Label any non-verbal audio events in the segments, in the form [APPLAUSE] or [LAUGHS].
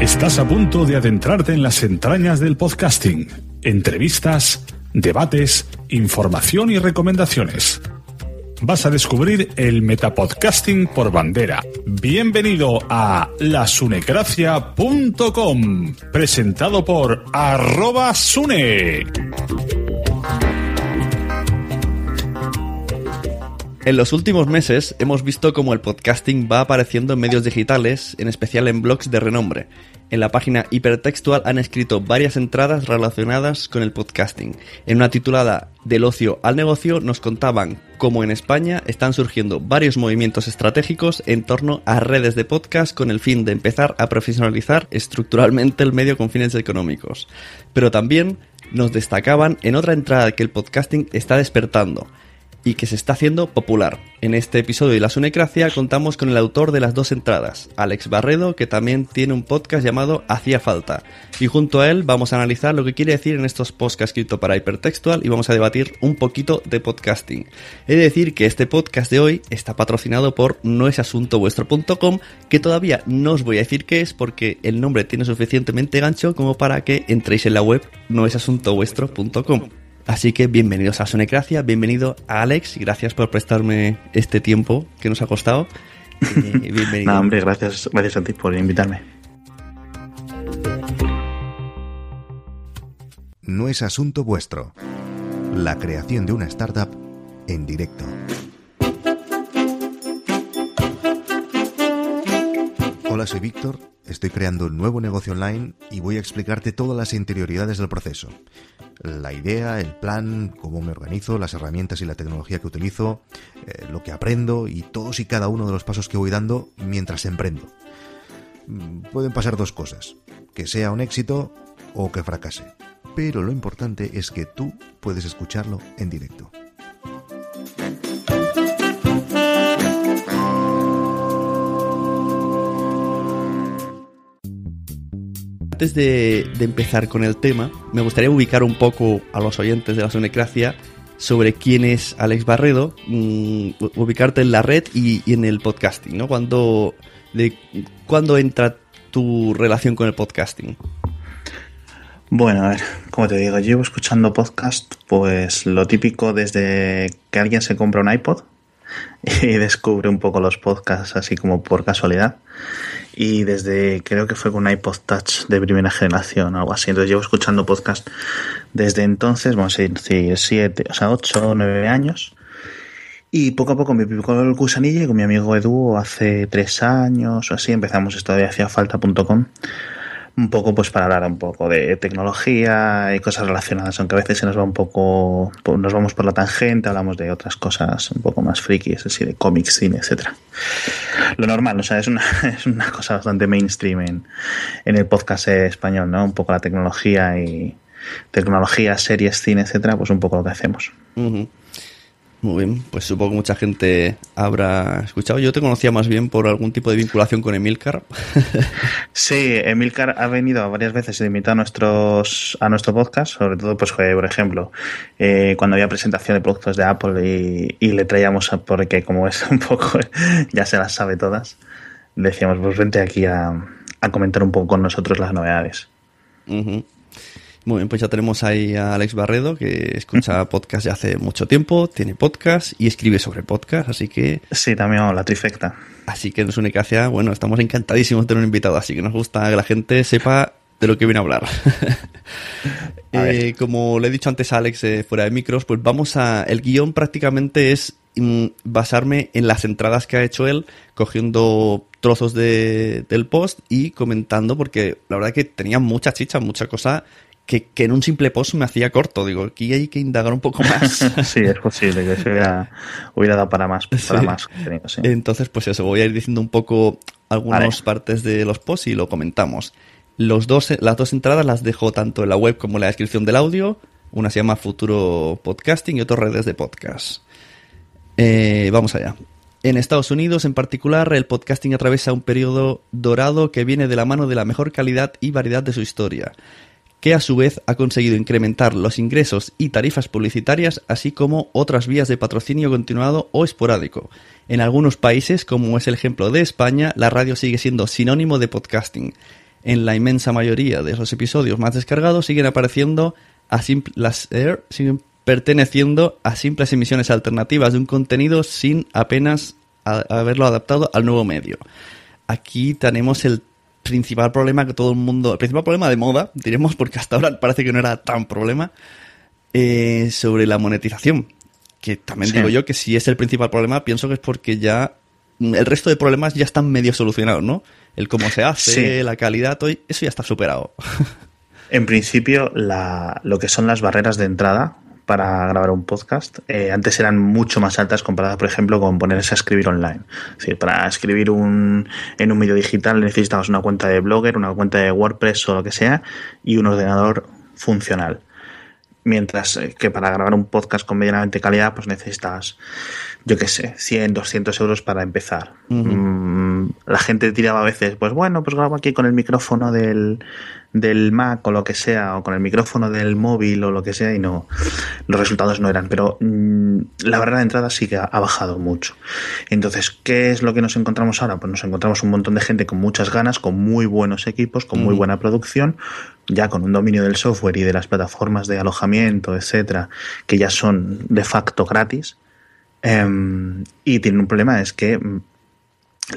Estás a punto de adentrarte en las entrañas del podcasting. Entrevistas, debates, información y recomendaciones. Vas a descubrir el metapodcasting por bandera. Bienvenido a lasunecracia.com, presentado por arroba sune. En los últimos meses hemos visto cómo el podcasting va apareciendo en medios digitales, en especial en blogs de renombre. En la página Hipertextual han escrito varias entradas relacionadas con el podcasting. En una titulada Del ocio al negocio nos contaban cómo en España están surgiendo varios movimientos estratégicos en torno a redes de podcast con el fin de empezar a profesionalizar estructuralmente el medio con fines económicos. Pero también nos destacaban en otra entrada que el podcasting está despertando y que se está haciendo popular. En este episodio de La Sunecracia contamos con el autor de las dos entradas, Alex Barredo, que también tiene un podcast llamado Hacía Falta. Y junto a él vamos a analizar lo que quiere decir en estos podcasts escritos para Hipertextual y vamos a debatir un poquito de podcasting. He de decir que este podcast de hoy está patrocinado por noesasuntovuestro.com, que todavía no os voy a decir qué es porque el nombre tiene suficientemente gancho como para que entréis en la web noesasuntovuestro.com. Así que bienvenidos a Sonecracia, bienvenido a Alex y gracias por prestarme este tiempo que nos ha costado. Eh, bienvenido. [LAUGHS] No, hombre, gracias, gracias a ti por invitarme. No es asunto vuestro. La creación de una startup en directo. Hola, soy Víctor. Estoy creando un nuevo negocio online y voy a explicarte todas las interioridades del proceso. La idea, el plan, cómo me organizo, las herramientas y la tecnología que utilizo, eh, lo que aprendo y todos y cada uno de los pasos que voy dando mientras emprendo. Mm, Pueden pasar dos cosas, que sea un éxito o que fracase. Pero lo importante es que tú puedes escucharlo en directo. Antes de, empezar con el tema, me gustaría ubicar un poco a los oyentes de la Sonecracia sobre quién es Alex Barredo, mm, ubicarte en la red y, en el podcasting, ¿no? Cuando, de, ¿Cuándo entra tu relación con el podcasting? Bueno, a ver, como te digo, llevo escuchando podcast, pues lo típico desde que alguien se compra un iPod [LAUGHS] y descubre un poco los podcasts así como por casualidad. Y desde, creo que fue con un iPod Touch de primera generación o algo así. Entonces llevo escuchando podcast desde entonces, vamos a decir, siete, o sea, ocho nueve años. Y poco a poco me picó el gusanillo y con mi amigo Edu hace tres años o así empezamos esto de haciafalta.com un poco pues para hablar un poco de tecnología y cosas relacionadas, aunque a veces se nos va un poco, nos vamos por la tangente, hablamos de otras cosas un poco más frikis, así de cómics, cine, etcétera. Lo normal, o sea, es una, [LAUGHS] es una cosa bastante mainstream en, en el podcast español, ¿no? Un poco la tecnología y tecnología, series, cine, etcétera, pues un poco lo que hacemos. Muy bien, pues supongo que mucha gente habrá escuchado. Yo te conocía más bien por algún tipo de vinculación con Emilcar. [LAUGHS] sí, Emilcar ha venido varias veces a invitar a, nuestros, a nuestro podcast, sobre todo, pues, por ejemplo, eh, cuando había presentación de productos de Apple y, le traíamos, a, porque como es un poco, [LAUGHS] ya se las sabe todas, decíamos, pues vente aquí a, comentar un poco con nosotros las novedades. Muy bien, pues ya tenemos ahí a Alex Barredo, que escucha podcast ya hace mucho tiempo, tiene podcast y escribe sobre podcast, así que... Sí, también la trifecta. Así que nos única hacia, bueno, estamos encantadísimos de tener un invitado, así que nos gusta que la gente sepa de lo que viene a hablar. [LAUGHS] Eh, como le he dicho antes a Alex eh, fuera de micros, pues vamos a... El guion prácticamente es mm, basarme en las entradas que ha hecho él, cogiendo trozos de, del post y comentando, porque la verdad que tenía mucha chicha, mucha cosa que, en un simple post me hacía corto. Digo, aquí hay que indagar un poco más. [LAUGHS] sí, es posible que se hubiera, hubiera dado para más. Para más Entonces, pues eso, voy a ir diciendo un poco algunas partes de los posts y lo comentamos. Los dos, las dos entradas las dejo tanto en la web como en la descripción del audio. Una se llama Futuro Podcasting y otra redes de podcast. Eh, vamos allá. En Estados Unidos, en particular, el podcasting atraviesa un periodo dorado que viene de la mano de la mejor calidad y variedad de su historia que a su vez ha conseguido incrementar los ingresos y tarifas publicitarias, así como otras vías de patrocinio continuado o esporádico. En algunos países, como es el ejemplo de España, la radio sigue siendo sinónimo de podcasting. En la inmensa mayoría de los episodios más descargados siguen apareciendo a las siguen perteneciendo a simples emisiones alternativas de un contenido sin apenas haberlo adaptado al nuevo medio. Aquí tenemos el principal problema que todo el mundo, el principal problema de moda, diremos, porque hasta ahora parece que no era tan problema, eh, sobre la monetización. Que también digo yo que si es el principal problema, pienso que es porque ya el resto de problemas ya están medio solucionados, ¿no? El cómo se hace, la calidad, eso ya está superado. [LAUGHS] En principio, lo que son las barreras de entrada para grabar un podcast, eh, antes eran mucho más altas comparadas, por ejemplo, con ponerse a escribir online. para escribir un, en un medio digital necesitabas una cuenta de Blogger, una cuenta de WordPress o lo que sea y un ordenador funcional. Mientras eh, que para grabar un podcast con medianamente calidad, pues necesitas, yo qué sé, 100, 200 euros para empezar. Mm, la gente tiraba a veces, pues bueno, pues grabo aquí con el micrófono del, del Mac o lo que sea, o con el micrófono del móvil o lo que sea, y no, los resultados no eran. Pero mm, la verdad de entrada sí que ha, bajado mucho. Entonces, ¿qué es lo que nos encontramos ahora? Pues nos encontramos un montón de gente con muchas ganas, con muy buenos equipos, con muy buena producción, ya con un dominio del software y de las plataformas de alojamiento, etcétera, que ya son de facto gratis. Em, y tienen un problema, es que mm,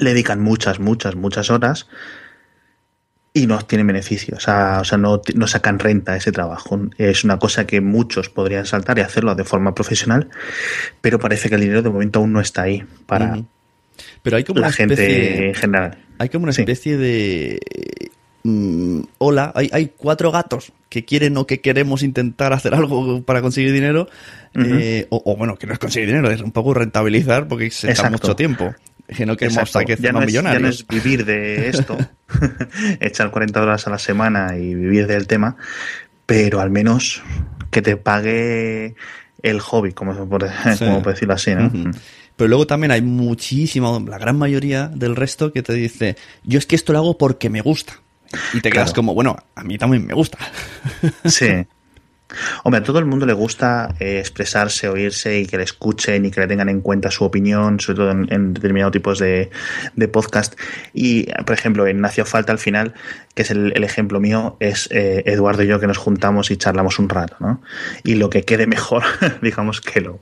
le dedican muchas, muchas, muchas horas y no tienen beneficio, o sea, o sea no, no, sacan renta ese trabajo. Es una cosa que muchos podrían saltar y hacerlo de forma profesional, pero parece que el dinero de momento aún no está ahí para pero hay como la gente en general. Hay como una especie de... Mm, hola, hay, hay cuatro gatos que quieren o que queremos intentar hacer algo para conseguir dinero, eh, o, bueno, que no es conseguir dinero, es un poco rentabilizar porque se está mucho tiempo que no queremos que ya no, es, ya no es vivir de esto, [LAUGHS] echar 40 horas a la semana y vivir del tema, pero al menos que te pague el hobby, como, por, [LAUGHS] decirlo así, ¿no? Pero luego también hay muchísima, la gran mayoría del resto que te dice, yo es que esto lo hago porque me gusta. Y te quedas como, bueno, a mí también me gusta. Sí. [LAUGHS] Hombre, a todo el mundo le gusta eh, expresarse, oírse y que le escuchen y que le tengan en cuenta su opinión, sobre todo en, determinados tipos de, podcast. Y, por ejemplo, en Nació Falta al final, que es el, ejemplo mío, es eh, Eduardo y yo que nos juntamos y charlamos un rato, ¿no? Y lo que quede mejor, [LAUGHS] digamos que lo,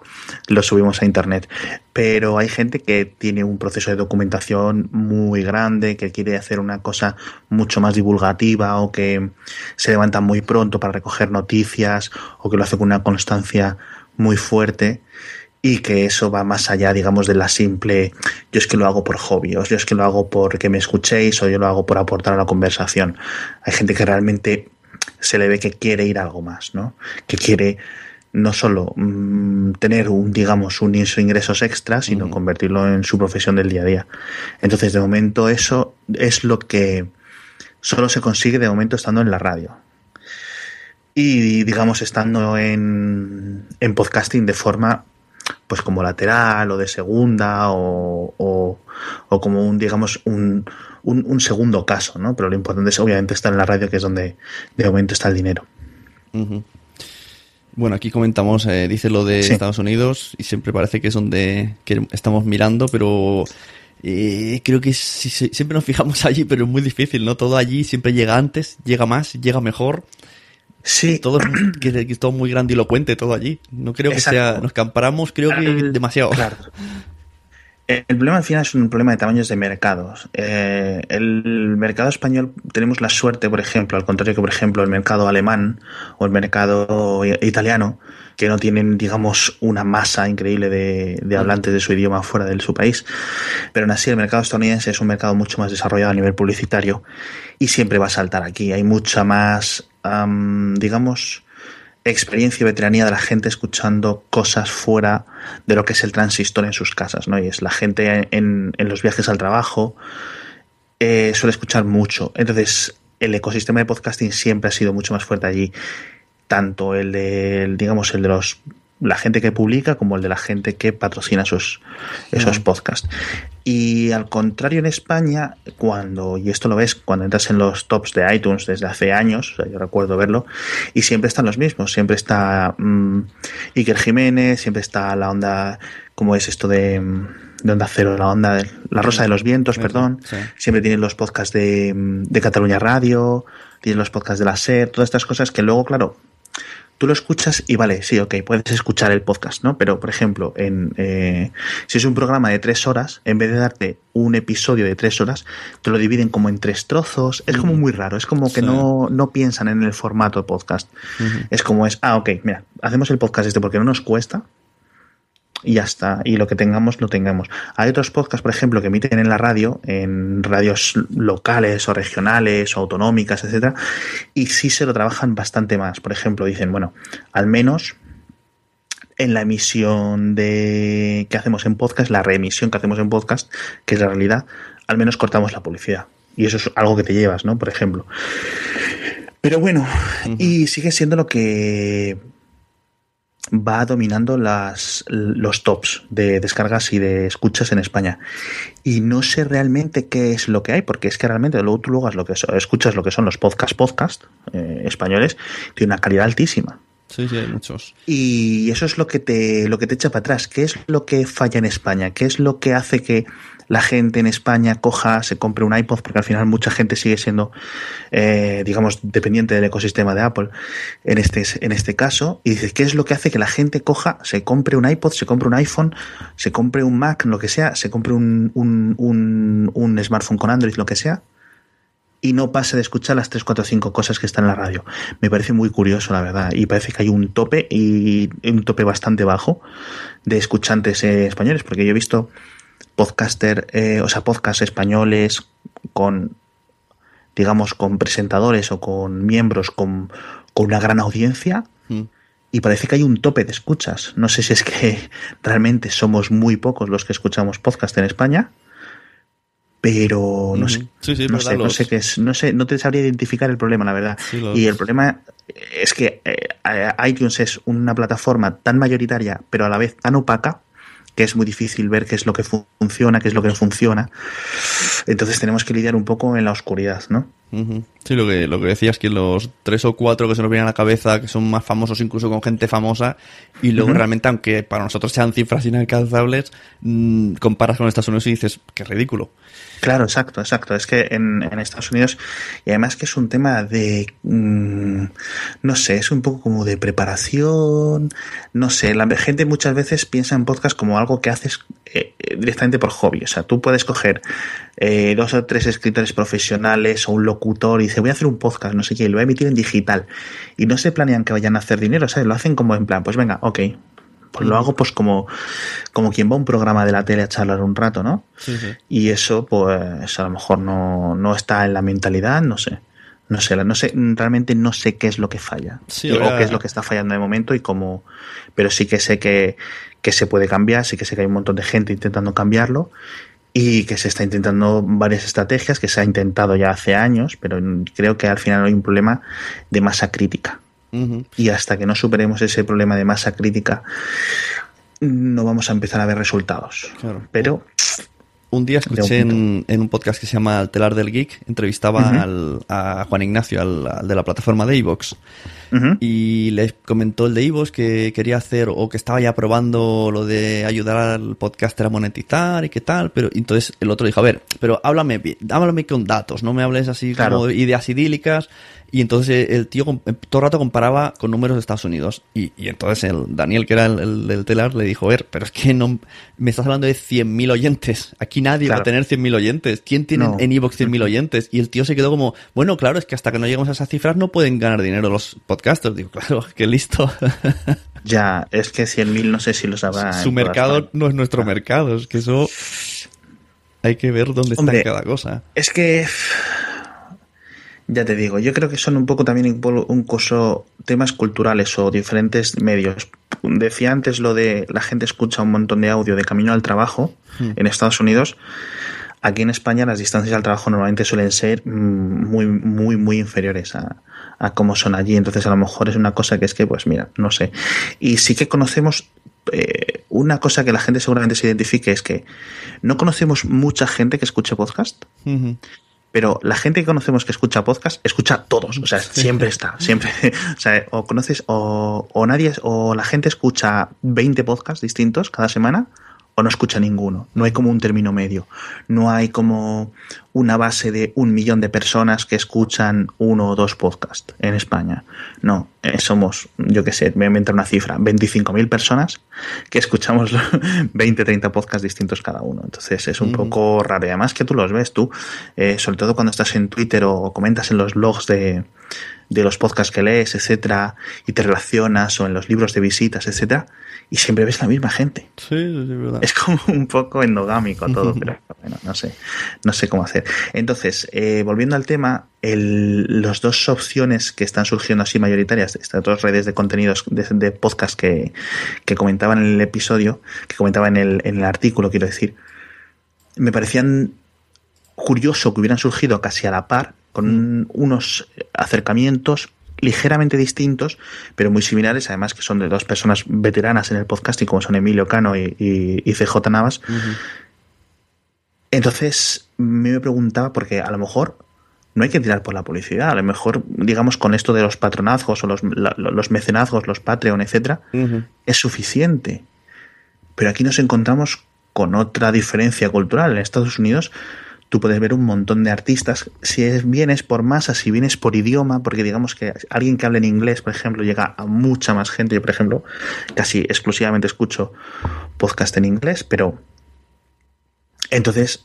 lo subimos a internet. Pero hay gente que tiene un proceso de documentación muy grande, que quiere hacer una cosa mucho más divulgativa o que se levanta muy pronto para recoger noticias o que lo hace con una constancia muy fuerte y que eso va más allá, digamos, de la simple, yo es que lo hago por hobby, o yo es que lo hago porque me escuchéis, o yo lo hago por aportar a la conversación. Hay gente que realmente se le ve que quiere ir a algo más, ¿no? Que quiere no solo mmm, tener un, digamos, un ingresos extras, sino uh -huh. convertirlo en su profesión del día a día. Entonces, de momento, eso es lo que solo se consigue de momento estando en la radio. Y, digamos, estando en, en podcasting de forma pues como lateral o de segunda o, o, o como un digamos un, un, un, segundo caso, ¿no? Pero lo importante es obviamente estar en la radio, que es donde de momento está el dinero. Uh -huh. Bueno, aquí comentamos, eh, dice lo de sí. Estados Unidos y siempre parece que es donde que estamos mirando, pero eh, creo que sí, siempre nos fijamos [LAUGHS] allí, pero es muy difícil, ¿no? Todo allí siempre llega antes, llega más, llega mejor. Sí. Todo, que, que es todo muy grandilocuente, todo allí. No creo que Exacto. sea. Nos comparamos, creo que demasiado. Claro. El problema al final es un problema de tamaños de mercados. Eh, el mercado español tenemos la suerte, por ejemplo, al contrario que, por ejemplo, el mercado alemán o el mercado italiano, que no tienen, digamos, una masa increíble de, de hablantes de su idioma fuera de su país. Pero aún así, el mercado estadounidense es un mercado mucho más desarrollado a nivel publicitario y siempre va a saltar aquí. Hay mucha más, digamos, experiencia y veteranía de la gente escuchando cosas fuera de lo que es el transistor en sus casas, ¿no? Y es la gente en, en los viajes al trabajo eh, suele escuchar mucho. Entonces, el ecosistema de podcasting siempre ha sido mucho más fuerte allí. Tanto el de, digamos, el de los la gente que publica como el de la gente que patrocina esos, esos podcasts. Y al contrario en España, cuando, y esto lo ves cuando entras en los tops de iTunes desde hace años, o sea, yo recuerdo verlo, y siempre están los mismos, siempre está mmm, Iker Jiménez, siempre está la onda, como es esto de, de Onda Cero, la onda de La Rosa de los Vientos, perdón, sí. siempre tienen los podcasts de, de Cataluña Radio, tienen los podcasts de la SER, todas estas cosas que luego, claro, tú lo escuchas y vale, sí, ok, puedes escuchar el podcast, ¿no? Pero, por ejemplo, en, eh, si es un programa de tres horas, en vez de darte un episodio de tres horas, te lo dividen como en tres trozos. Es como muy raro, es como que sí. no, no piensan en el formato de podcast. Uh -huh. Es como es, ah, ok, mira, hacemos el podcast este porque no nos cuesta, y ya está. Y lo que tengamos, lo tengamos. Hay otros podcasts, por ejemplo, que emiten en la radio, en radios locales o regionales o autonómicas, etcétera, y sí se lo trabajan bastante más. Por ejemplo, dicen, bueno, al menos en la emisión de que hacemos en podcast, la reemisión que hacemos en podcast, que es la realidad, al menos cortamos la publicidad. Y eso es algo que te llevas, ¿no? Por ejemplo. Pero bueno, uh -huh. y sigue siendo lo que va dominando las, los tops de descargas y de escuchas en España. Y no sé realmente qué es lo que hay, porque es que realmente luego tú luego lo que escuchas lo que son los podcast podcast eh, españoles, tiene una calidad altísima. Sí, sí, hay muchos. Y eso es lo que te lo que te echa para atrás. ¿Qué es lo que falla en España? ¿Qué es lo que hace que la gente en España coja, se compre un iPod, porque al final mucha gente sigue siendo, eh, digamos, dependiente del ecosistema de Apple en este, en este caso, y dices, ¿qué es lo que hace que la gente coja, se compre un iPod, se compre un iPhone, se compre un Mac, lo que sea, se compre un, un, un, un smartphone con Android, lo que sea, y no pase de escuchar las 3, 4, 5 cosas que están en la radio. Me parece muy curioso, la verdad, y parece que hay un tope, y un tope bastante bajo de escuchantes eh, españoles, porque yo he visto podcaster, eh, o sea, podcast españoles con, digamos, con presentadores o con miembros con, con una gran audiencia mm. y parece que hay un tope de escuchas. No sé si es que [LAUGHS] realmente somos muy pocos los que escuchamos podcast en España, pero no sé, sí, sí, no, sé los... no sé qué es, no sé, no te sabría identificar el problema, la verdad. Sí, los... Y el problema es que eh, iTunes es una plataforma tan mayoritaria, pero a la vez tan opaca que es muy difícil ver qué es lo que funciona, qué es lo que no funciona. Entonces tenemos que lidiar un poco en la oscuridad, ¿no? Uh -huh. Sí, lo que, lo que decías, que los tres o cuatro que se nos vienen a la cabeza, que son más famosos incluso con gente famosa, y luego uh -huh. realmente, aunque para nosotros sean cifras inalcanzables, mmm, comparas con Estados Unidos y dices, qué ridículo. Claro, exacto, exacto. Es que en, en, Estados Unidos, y además que es un tema de, mmm, no sé, es un poco como de preparación, no sé, la gente muchas veces piensa en podcast como algo que haces eh, directamente por hobby. O sea, tú puedes coger eh, dos o tres escritores profesionales o un locutor y dice, voy a hacer un podcast, no sé qué, y lo voy a emitir en digital. Y no se planean que vayan a hacer dinero, ¿sabes? Lo hacen como en plan, pues venga, ok, Pues lo hago pues como, como quien va a un programa de la tele a charlar un rato, ¿no? Sí, sí. Y eso, pues, a lo mejor no, no está en la mentalidad, no sé. No sé, no sé, realmente no sé qué es lo que falla. Sí, o qué es lo que está fallando de momento y cómo. Pero sí que sé que, que se puede cambiar, sí que sé que hay un montón de gente intentando cambiarlo y que se está intentando varias estrategias que se ha intentado ya hace años, pero creo que al final hay un problema de masa crítica. Y hasta que no superemos ese problema de masa crítica, no vamos a empezar a ver resultados. Claro. Pero Un día escuché en, en un podcast que se llama El telar del geek, entrevistaba al- a Juan Ignacio, al, al de la plataforma de Evox, y le comentó el de Evox que quería hacer o que estaba ya probando lo de ayudar al podcaster a monetizar y qué tal, pero entonces el otro dijo, a ver, pero háblame, háblame con datos, no me hables así Claro. como ideas idílicas. Y entonces el tío com- todo el rato comparaba con números de Estados Unidos. Y, y entonces el Daniel, que era el, el telar, le dijo, a ver, pero es que no me estás hablando de 100.000 oyentes. Aquí nadie va a tener 100.000 oyentes. ¿Quién tiene No. en Evox 100.000 oyentes? Y el tío se quedó como, bueno, claro, es que hasta que no lleguemos a esas cifras no pueden ganar dinero los podcasters. Digo, [LAUGHS] claro, qué listo. [LAUGHS] ya, es que 100.000 no sé si lo sabrá. Su mercado no es nuestro mercado. Es que eso hay que ver dónde Hombre, está cada cosa. Es que. Ya te digo, yo creo que son un poco también un coso temas culturales o diferentes medios. Decía antes lo de la gente escucha un montón de audio de camino al trabajo Hmm. en Estados Unidos. Aquí en España las distancias al trabajo normalmente suelen ser muy, muy, muy inferiores a, a cómo son allí. Entonces a lo mejor es una cosa que es que, pues mira, no sé. Y sí que conocemos eh, una cosa que la gente seguramente se identifique es que no conocemos mucha gente que escuche podcast. Pero la gente que conocemos que escucha podcast, escucha todos. O sea, siempre está. Siempre. [LAUGHS] O sea, o conoces, o, o nadie, o la gente escucha 20 podcasts distintos cada semana, o no escucha ninguno. No hay como un término medio. No hay como una base de un millón de personas que escuchan uno o dos podcasts en España. No, eh, somos, yo qué sé, me inventar una cifra, 25.000 personas que escuchamos [LAUGHS] 20, 30 podcasts distintos cada uno. Entonces es un poco raro. Y además que tú los ves tú, eh, sobre todo cuando estás en Twitter o comentas en los blogs de, de los podcasts que lees, etcétera, y te relacionas o en los libros de visitas, etcétera, y siempre ves la misma gente. Sí, sí, es verdad. Es como un poco endogámico todo, pero [LAUGHS] bueno, no sé, no sé cómo hacer. Entonces, eh, volviendo al tema, el, las dos opciones que están surgiendo así mayoritarias, estas dos redes de contenidos de, de podcast que, que comentaban en el episodio, que comentaba en el, en el artículo, quiero decir, me parecían curioso que hubieran surgido casi a la par, con unos acercamientos ligeramente distintos, pero muy similares, además que son de dos personas veteranas en el podcasting, como son Emilio Cano y, y- y CJ Navas. Entonces, me preguntaba, porque a lo mejor no hay que tirar por la publicidad, a lo mejor, digamos, con esto de los patronazgos o los, la- los mecenazgos, los Patreon, etcétera, es suficiente. Pero aquí nos encontramos con otra diferencia cultural. En Estados Unidos tú puedes ver un montón de artistas, si es, bien es por masa, si bien es por idioma, porque digamos que alguien que hable en inglés, por ejemplo, llega a mucha más gente. Yo, por ejemplo, casi exclusivamente escucho podcast en inglés, pero entonces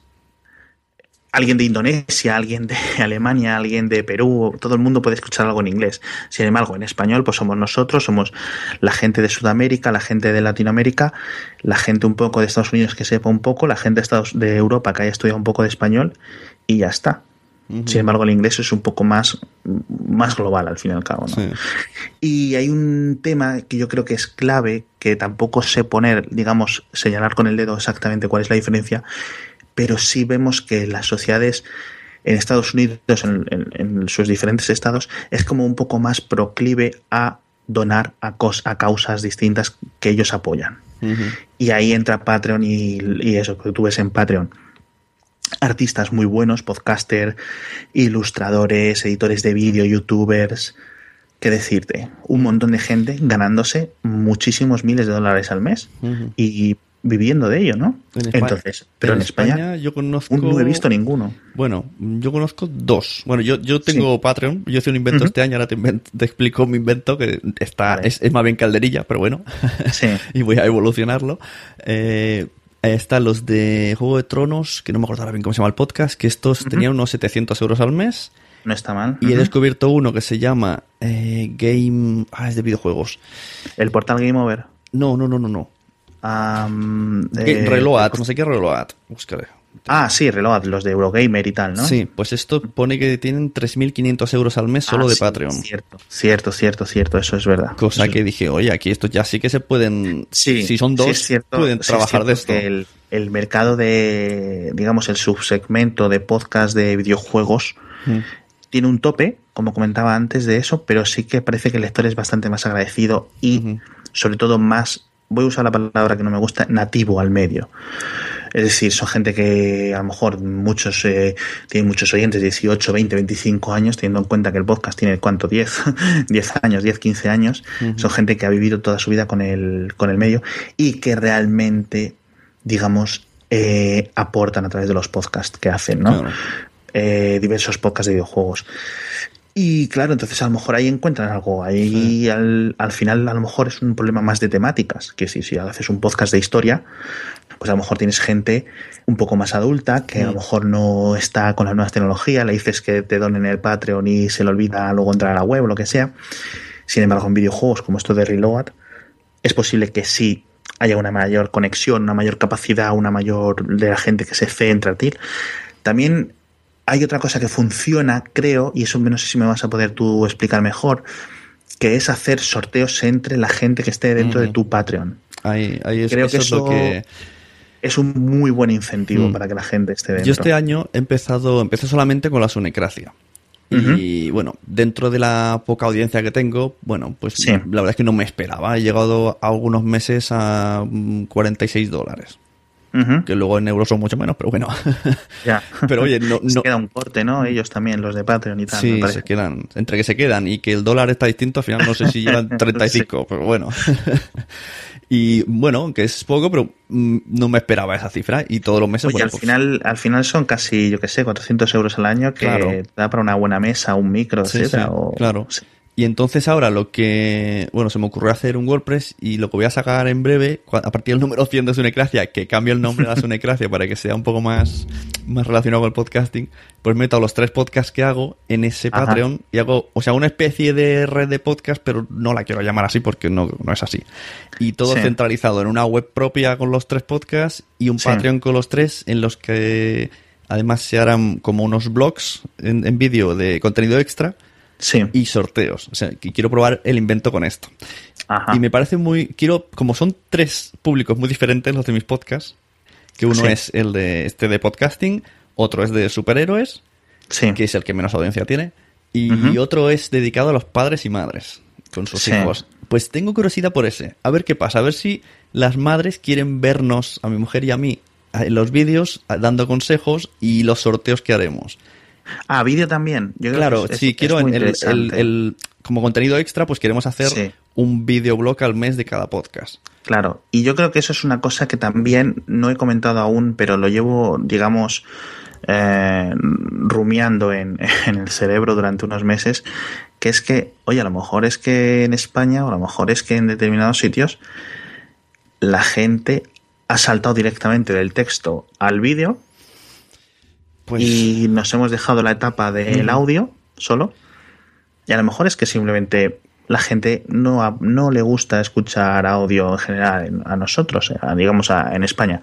alguien de Indonesia, alguien de [LAUGHS] Alemania, alguien de Perú, todo el mundo puede escuchar algo en inglés. Sin embargo, en español, pues somos nosotros, somos la gente de Sudamérica, la gente de Latinoamérica, la gente un poco de Estados Unidos que sepa un poco, la gente de, Estados, de Europa que haya estudiado un poco de español y ya está. Sin embargo, el inglés es un poco más, más global al fin y al cabo. ¿no? Sí. Y hay un tema que yo creo que es clave, que tampoco sé poner, digamos, señalar con el dedo exactamente cuál es la diferencia, pero sí vemos que las sociedades en Estados Unidos, en, en- en sus diferentes estados, es como un poco más proclive a donar a, cos- a causas distintas que ellos apoyan. Y ahí entra Patreon y, y eso que tú ves en Patreon. Artistas muy buenos, podcaster, ilustradores, editores de vídeo, youtubers. ¿Qué decirte? Un montón de gente ganándose muchísimos miles de dólares al mes y viviendo de ello, ¿no? En España- Entonces, pero en, España, yo conozco. no he visto ninguno. Bueno, yo conozco dos. Bueno, yo, yo tengo Patreon, yo hice un invento este año, ahora te, explico mi invento, que está, es, es más bien calderilla, pero bueno, Sí. [LAUGHS] y voy a evolucionarlo. Eh, están los de Juego de Tronos, que no me acuerdo ahora bien cómo se llama el podcast, que estos tenían unos 700 euros al mes, No está mal. y he descubierto uno que se llama eh, Game... Ah, es de videojuegos. El portal Game Over. No, no, no, no, no. Eh, Reload, no sé qué Reload. Buscaré. Ah, sí, Reload, los de Eurogamer y tal, ¿no? Sí, pues esto pone que tienen 3.500 euros al mes solo Ah, de sí, Patreon. Cierto, cierto, cierto, cierto, eso es verdad. Cosa Eso que dije, oye, aquí estos ya sí que se pueden. Sí, si son dos, cierto- pueden trabajar de esto. El, el mercado de, digamos, el subsegmento de podcast de videojuegos Mm. tiene un tope, como comentaba antes de eso, pero sí que parece que el lector es bastante más agradecido y, sobre todo, más, voy a usar la palabra que no me gusta, nativo al medio. Es decir, son gente que a lo mejor muchos eh, tienen muchos oyentes, 18, 20, 25 años, teniendo en cuenta que el podcast tiene cuánto, 10, 10 [LAUGHS] años, 10, 15 años. Son gente que ha vivido toda su vida con el, con el medio y que realmente, digamos, eh, aportan a través de los podcasts que hacen, ¿no? Claro. Eh, diversos podcasts de videojuegos. Y claro, entonces a lo mejor ahí encuentran algo. Ahí al, al final a lo mejor es un problema más de temáticas. Que si, si haces un podcast de historia, pues a lo mejor tienes gente un poco más adulta que a lo mejor no está con las nuevas tecnologías, le dices que te donen el Patreon y se le olvida luego entrar a la web o lo que sea. Sin embargo, en videojuegos como esto de Reload, es posible que sí haya una mayor conexión, una mayor capacidad, una mayor de la gente que se centra a ti. También hay otra cosa que funciona, creo, y eso no sé si me vas a poder tú explicar mejor, que es hacer sorteos entre la gente que esté dentro de tu Patreon. Ahí, ahí es, Creo eso que es lo eso que. es un muy buen incentivo Mm. para que la gente esté dentro. Yo este año he empezado, empecé solamente con la Sunecracia. Y bueno, dentro de la poca audiencia que tengo, bueno, pues Sí. la verdad es que no me esperaba. He llegado a algunos meses a mm, 46 dólares. Ujú. Que luego en euros son mucho menos, pero bueno. [LAUGHS] Ya. [LAUGHS] Pero oye, no- Se no- queda un corte, ¿no? Ellos también, los de Patreon y tal. Sí, se quedan. Entre que se quedan y que el dólar está distinto, al final no sé si [LAUGHS] llevan 35, pero bueno. y bueno, que es poco, pero mm, no me esperaba esa cifra. Y todos los meses, Oye, bueno, al pues, final, al final son casi, yo que sé, 400 euros al año que Claro. da para una buena mesa, un micro, Sí, etcétera, sí, o- claro. Y entonces ahora lo que, bueno, se me ocurrió hacer un WordPress y lo que voy a sacar en breve, a partir del número 100 de Sunecracia, que cambio el nombre de la Sunecracia para que sea un poco más, más relacionado con el podcasting, pues meto los tres podcasts que hago en ese Ajá. Patreon y hago, o sea, una especie de red de podcast, pero no la quiero llamar así porque no, no es así. Y todo Sí. centralizado en una web propia con los tres podcasts y un Sí. Patreon con los tres en los que además se harán como unos blogs en, en vídeo de contenido extra Sí. y sorteos. O sea, que quiero probar el invento con esto. Ajá. Y me parece muy. Quiero. Como son tres públicos muy diferentes los de mis podcasts, que uno Sí. es el de este de podcasting, otro es de superhéroes, Sí. que es el que menos audiencia tiene, y otro es dedicado a los padres y madres, con sus hijos. Pues tengo curiosidad por ese. A ver qué pasa. A ver si las madres quieren vernos, a mi mujer y a mí, en los vídeos, dando consejos y los sorteos que haremos. Ah, vídeo también. Yo Claro, sí, quiero el, el- como contenido extra, pues queremos hacer Sí. un videoblog al mes de cada podcast. Claro, y yo creo que eso es una cosa que también no he comentado aún, pero lo llevo, digamos, eh, rumiando en, [LAUGHS] en el cerebro durante unos meses, que es que, oye, a lo mejor es que en España o a lo mejor es que en determinados sitios la gente ha saltado directamente del texto al vídeo Pues y nos hemos dejado la etapa del audio solo. Y a lo mejor es que simplemente la gente no, no le gusta escuchar audio en general en- a nosotros, a- digamos a- en España.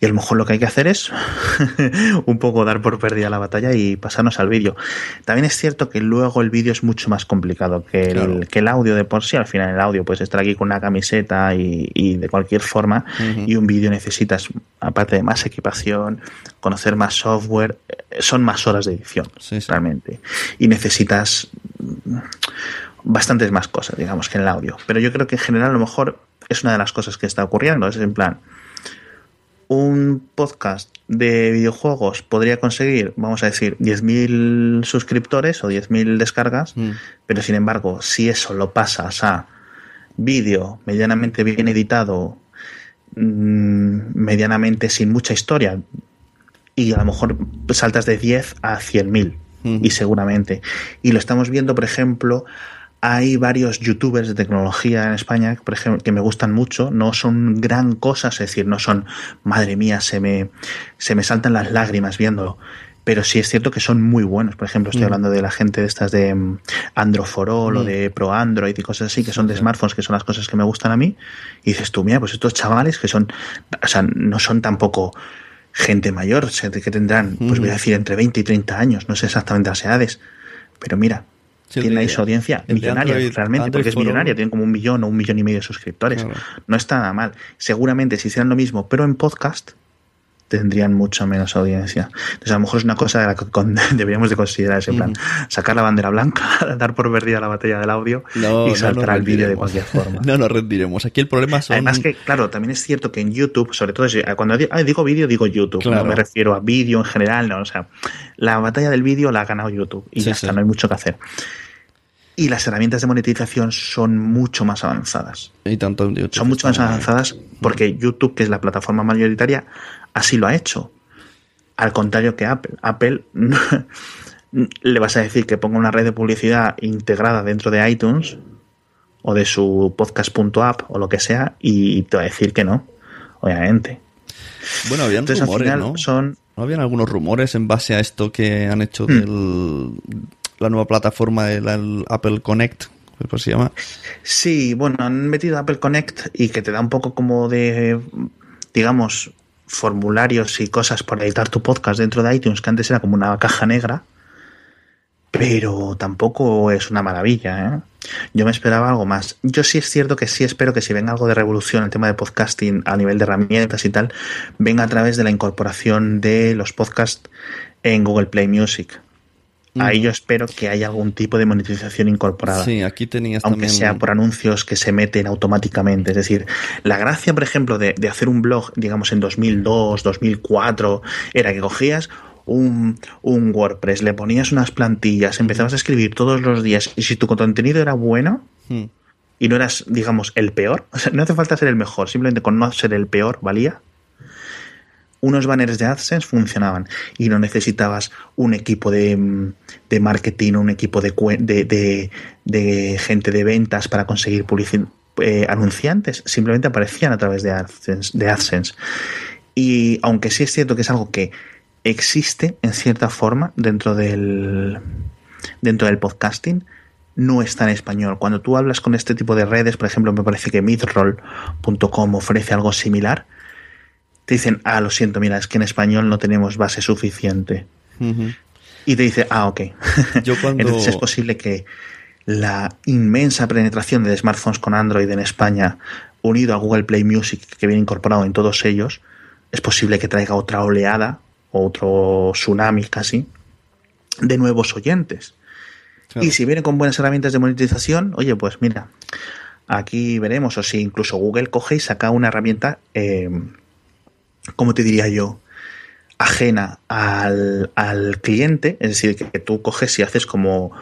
Y a lo mejor lo que hay que hacer es [LAUGHS] un poco dar por perdida la batalla y pasarnos al vídeo. También es cierto que luego el vídeo es mucho más complicado que el, Claro. que el audio de por sí. Al final el audio puedes estar aquí con una camiseta y, y de cualquier forma. Y un vídeo necesitas, aparte de más equipación, conocer más software, eh, son más horas de edición, Sí, sí. realmente. Y necesitas bastantes más cosas, digamos, que en el audio. Pero yo creo que en general a lo mejor es una de las cosas que está ocurriendo. Es en plan, un podcast de videojuegos podría conseguir, vamos a decir, 10.000 suscriptores o 10.000 descargas, Mm. pero sin embargo, si eso lo pasas a vídeo medianamente bien editado, mm, medianamente sin mucha historia, y a lo mejor saltas de 10 a 100.000 Ujú. y seguramente. Y lo estamos viendo, por ejemplo, hay varios youtubers de tecnología en España, por ejemplo, que me gustan mucho, no son gran cosa, es decir, no son, madre mía, se me, se me saltan las lágrimas viéndolo. pero sí es cierto que son muy buenos. Por ejemplo, estoy Mm. hablando de la gente de estas de mm, Android for All o Mm. de Pro Android y cosas así, que son de smartphones, que son las cosas que me gustan a mí. Y dices tú, mira, pues estos chavales que son, o sea, no son tampoco gente mayor, que tendrán, pues Mm. voy a decir, entre 20 y 30 años, no sé exactamente las edades, pero mira, Sí, el tienen ahí su audiencia el millonaria Android- realmente, Android porque es millonaria, tienen como un millón o un millón y medio de suscriptores. Claro. No está nada mal. Seguramente si hicieran lo mismo, pero en podcast, tendrían mucho menos audiencia. Entonces a lo mejor es una cosa de la que con- [LAUGHS] deberíamos de considerar ese plan. Sacar la bandera blanca, [LAUGHS] dar por perdida la batalla del audio No, y saltar al vídeo de cualquier forma. [LAUGHS] No nos rendiremos. Aquí el problema son. Además que, claro, también es cierto que en YouTube, sobre todo cuando ah, digo vídeo, digo YouTube. Claro. No me refiero a vídeo en general, no. O sea, la batalla del vídeo la ha ganado YouTube y Sí, ya sí. está, no hay mucho que hacer. Y las herramientas de monetización son mucho más avanzadas. Y tanto en YouTube Son mucho más avanzadas porque YouTube, que es la plataforma mayoritaria, así lo ha hecho. Al contrario que Apple. Apple [LAUGHS] le vas a decir que ponga una red de publicidad integrada dentro de iTunes o de su podcast.app o lo que sea y te va a decir que no, obviamente. Bueno, habían Entonces al rumores, final ¿no? son... ¿No habían algunos rumores en base a esto que han hecho Hmm. del la nueva plataforma del Apple Connect? ¿Cómo se llama? Sí, bueno, han metido Apple Connect y que te da un poco como de, digamos, formularios y cosas para editar tu podcast dentro de iTunes, que antes era como una caja negra, pero tampoco es una maravilla. ¿eh? Yo me esperaba algo más. Yo sí es cierto que sí espero que si venga algo de revolución el tema de podcasting a nivel de herramientas y tal, venga a través de la incorporación de los podcasts en Google Play Music. Ahí yo espero que haya algún tipo de monetización incorporada Sí, aquí tenías aunque también. sea por anuncios que se meten automáticamente. Es decir, la gracia, por ejemplo, de, de hacer un blog, digamos, en 2002, 2004, era que cogías un, un WordPress, le ponías unas plantillas, empezabas a escribir todos los días y si tu contenido era bueno Hmm. y no eras, digamos, el peor, [LAUGHS] o sea, no hace falta ser el mejor, simplemente con no ser el peor valía. Unos banners de AdSense funcionaban y no necesitabas un equipo de, mm, de marketing, un equipo de, de, de- gente de ventas para conseguir publici- eh, anunciantes. Simplemente aparecían a través de AdSense, de AdSense. Y aunque sí es cierto que es algo que existe en cierta forma dentro del, dentro del podcasting, no está en español. Cuando tú hablas con este tipo de redes, por ejemplo, me parece que midroll.com ofrece algo similar, te dicen, ah, lo siento, mira, es que en español no tenemos base suficiente. Y te dice, ah, ok. Yo [LAUGHS] cuando- Entonces es posible que la inmensa penetración de smartphones con Android en España, unido a Google Play Music, que viene incorporado en todos ellos, es posible que traiga otra oleada, otro tsunami casi, de nuevos oyentes. Claro. Y si viene con buenas herramientas de monetización, oye, pues mira, aquí veremos, o si incluso Google coge y saca una herramienta, eh, ¿cómo te diría yo? ajena al, al cliente, es decir, que, que tú coges y haces como,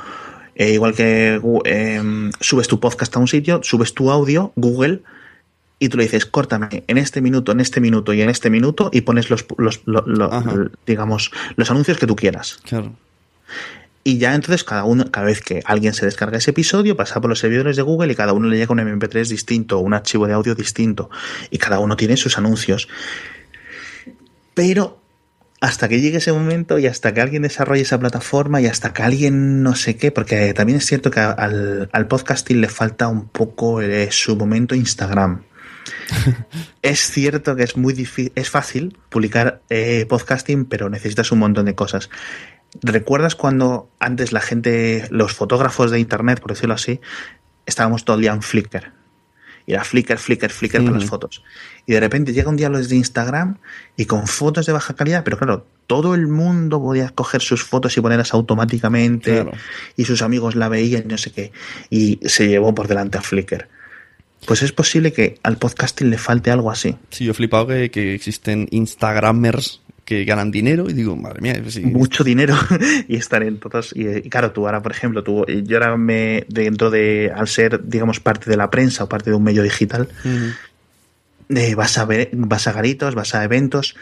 eh, igual que eh, subes tu podcast a un sitio, subes tu audio, Google, y tú le dices, córtame en este minuto, en este minuto y en este minuto, y pones los, los, digamos, los anuncios que tú quieras. Claro. Y ya entonces cada uno, cada vez que alguien se descarga ese episodio, pasa por los servidores de Google y cada uno le llega un MP3 distinto, un archivo de audio distinto. Y cada uno tiene sus anuncios. Pero hasta que llegue ese momento y hasta que alguien desarrolle esa plataforma y hasta que alguien no sé qué, porque también es cierto que al, al podcasting le falta un poco eh, su momento Instagram. [LAUGHS] es cierto que es muy difícil, es fácil publicar eh, podcasting, pero necesitas un montón de cosas. ¿Recuerdas cuando antes la gente, los fotógrafos de internet, por decirlo así, estábamos todo el día en Flickr? Y era Flickr, Flickr, Flickr para las fotos. Y de repente llega un día los de Instagram y con fotos de baja calidad, pero claro, todo el mundo podía coger sus fotos y ponerlas automáticamente Claro. y sus amigos la veían no sé qué. Y se llevó por delante a Flickr. Pues es posible que al podcasting le falte algo así. Sí, yo he flipado que, que existen Instagramers que ganan dinero y digo, madre mía, sí, mucho dinero [LAUGHS] y estar en todos y, y claro tú ahora por ejemplo tú yo ahora me dentro de al ser digamos parte de la prensa o parte de un medio digital. Eh, vas a ver vas a garitos vas a eventos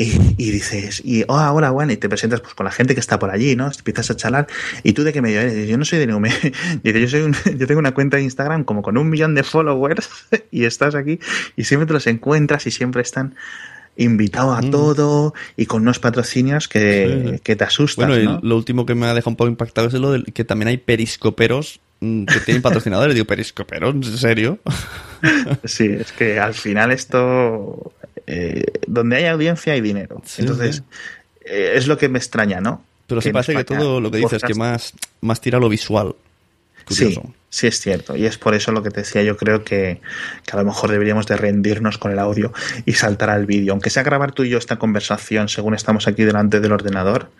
y, y dices y oh, hola bueno y te presentas pues con la gente que está por allí no empiezas a charlar y tú de qué medio eres. Yo no soy de ningún medio [LAUGHS] yo soy un- [LAUGHS] yo tengo una cuenta de Instagram como con un millón de followers [LAUGHS] y estás aquí y siempre te los encuentras y siempre están invitado a todo y con unos patrocinios que, que te asustan. Bueno, y lo último que me ha dejado un poco impactado es lo de que también hay periscoperos mm, que tienen patrocinadores. Digo, ¿periscoperos? ¿En serio? [LAUGHS] sí, es que al final esto. Eh, donde hay audiencia hay dinero. Entonces, eh, es lo que me extraña, ¿no? Pero sí parece que todo lo que dices, que más, más tira lo visual. Sí, sí es cierto. Y es por eso lo que te decía, yo creo que, que, a lo mejor deberíamos de rendirnos con el audio y saltar al vídeo. Aunque sea grabar tú y yo esta conversación según estamos aquí delante del ordenador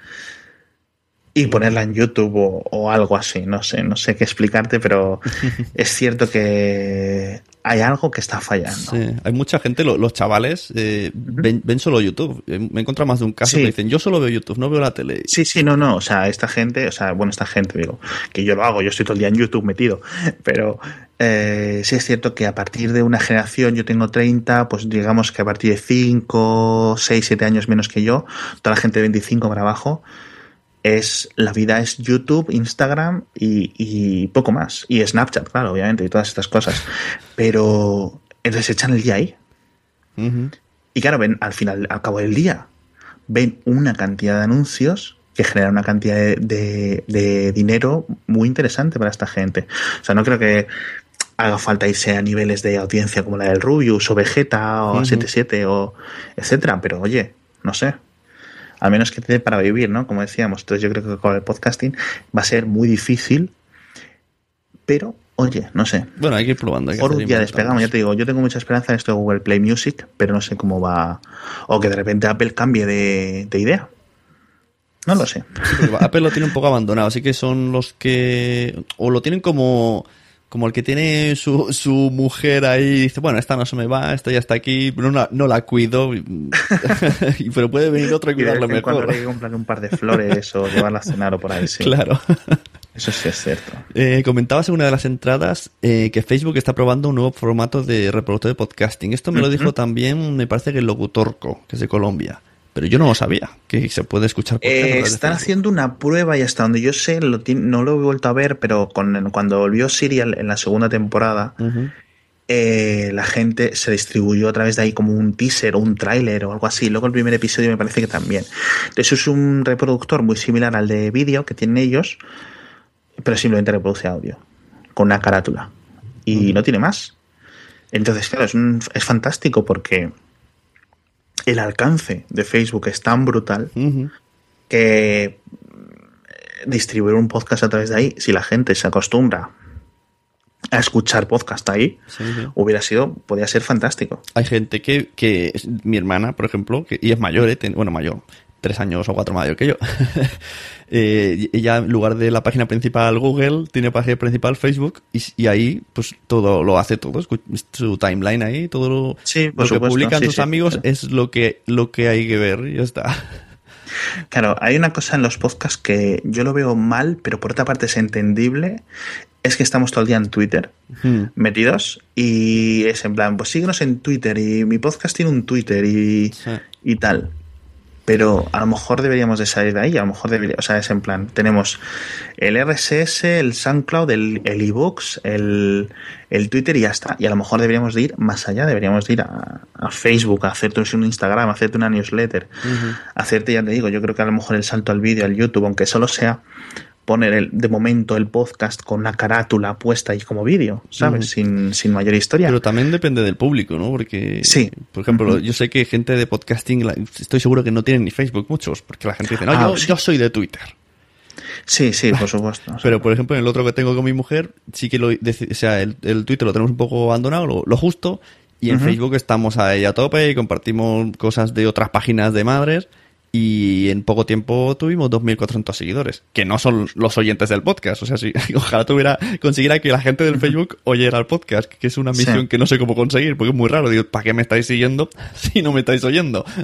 y ponerla en YouTube o, o algo así. No sé, no sé qué explicarte, pero [LAUGHS] es cierto que hay algo que está fallando. Sí, hay mucha gente, los chavales eh, ven, ven, solo YouTube. Eh, me he encontrado más de un caso que dicen, yo solo veo YouTube, no veo la tele. Sí, sí, no, no. O sea, esta gente, o sea, bueno, esta gente, digo, que yo lo hago, yo estoy todo el día en YouTube metido, [LAUGHS] pero eh, sí es cierto que a partir de una generación, yo tengo 30, pues digamos que a partir de 5, 6, 7 años menos que yo, toda la gente de 25 para abajo, es la vida es YouTube, Instagram y, y, poco más. Y Snapchat, claro, obviamente, y todas estas cosas. Pero entonces echan el día ahí. Uh -huh. Y claro, ven al final, al cabo del día, ven una cantidad de anuncios que generan una cantidad de, de, de, dinero muy interesante para esta gente. O sea, no creo que haga falta irse a niveles de audiencia como la del Rubius o Vegeta o uh -huh. 77 o etcétera, pero oye, no sé, al menos que te dé para vivir, ¿no? Como decíamos. Entonces yo creo que con el podcasting va a ser muy difícil, pero oye, no sé. Bueno, hay que ir probando. Un día despegamos, ya te digo, yo tengo mucha esperanza en esto de Google Play Music, pero no sé cómo va. O que de repente Apple cambie de, de idea. No lo sé. Sí, Apple lo tiene un poco abandonado, así que son los que. O lo tienen como como el que tiene su, su mujer ahí y dice, bueno, esta no se me va, esta ya está aquí, no no la cuido, [LAUGHS] pero puede venir otro y cuidarlo y mejor. Cuando hay que comprarle un par de flores o llevarla a cenar o por ahí, sí. Claro. Eso sí es cierto. Eh, comentabas en una de las entradas eh, que Facebook está probando un nuevo formato de reproductor de podcasting. Esto me lo dijo uh -huh. también, me parece que el Locutorco, que es de Colombia. Pero yo no lo sabía, que se puede escuchar. Eh, están haciendo una prueba y hasta donde yo sé, lo no lo he vuelto a ver, pero con, cuando volvió Serial en la segunda temporada, uh -huh. eh, la gente se distribuyó a través de ahí como un teaser o un tráiler o algo así. Luego el primer episodio me parece que también. Entonces es un reproductor muy similar al de vídeo que tienen ellos, pero simplemente reproduce audio, con una carátula. Y uh -huh. no tiene más. Entonces, claro, es, un, es fantástico porque el alcance de Facebook es tan brutal uh -huh. que distribuir un podcast a través de ahí, si la gente se acostumbra a escuchar podcast ahí, sí, sí. hubiera sido, podría ser fantástico. Hay gente que, que mi hermana, por ejemplo, que, y es mayor, eh, bueno, mayor, tres años o cuatro mayor que yo. [LAUGHS] eh, ella, en lugar de la página principal Google, tiene página principal Facebook y, y, ahí, pues todo lo hace todo. Su timeline ahí, todo lo, sí, lo supuesto, que publican sí, sus sí, amigos es lo que, lo que hay que ver y ya está. Claro, hay una cosa en los podcasts que yo lo veo mal, pero por otra parte es entendible. Es que estamos todo el día en Twitter hmm. metidos y es en plan, pues síguenos en Twitter y mi podcast tiene un Twitter y, y tal pero a lo mejor deberíamos de salir de ahí, a lo mejor debería, o sea, es en plan, tenemos el RSS, el SoundCloud, el ebooks, el, el, Twitter y ya está. Y a lo mejor deberíamos de ir más allá, deberíamos de ir a, a Facebook, a hacerte un Instagram, a hacerte una newsletter, uh -huh. hacerte, ya te digo, yo creo que a lo mejor el salto al vídeo, al YouTube, aunque solo sea poner el, de momento el podcast con una carátula puesta ahí como vídeo, ¿sabes? Uh -huh. sin, sin, mayor historia. Pero también depende del público, ¿no? Porque, sí. por ejemplo, uh -huh. yo sé que gente de podcasting, estoy seguro que no tienen ni Facebook muchos, porque la gente dice, no, ah, yo, sí. yo, soy de Twitter. Sí, sí, [LAUGHS] por supuesto. Pero, por ejemplo, en el otro que tengo con mi mujer, sí que lo, o sea, el, el Twitter lo tenemos un poco abandonado, lo, lo justo, y en uh -huh. Facebook estamos ahí a tope y compartimos cosas de otras páginas de madres y en poco tiempo tuvimos 2.400 seguidores, que no son los oyentes del podcast. O sea, si [LAUGHS] ojalá tuviera, consiguiera que la gente del Facebook oyera el podcast, que es una misión sí. que no sé cómo conseguir, porque es muy raro. Digo, ¿para qué me estáis siguiendo si no me estáis oyendo? [LAUGHS]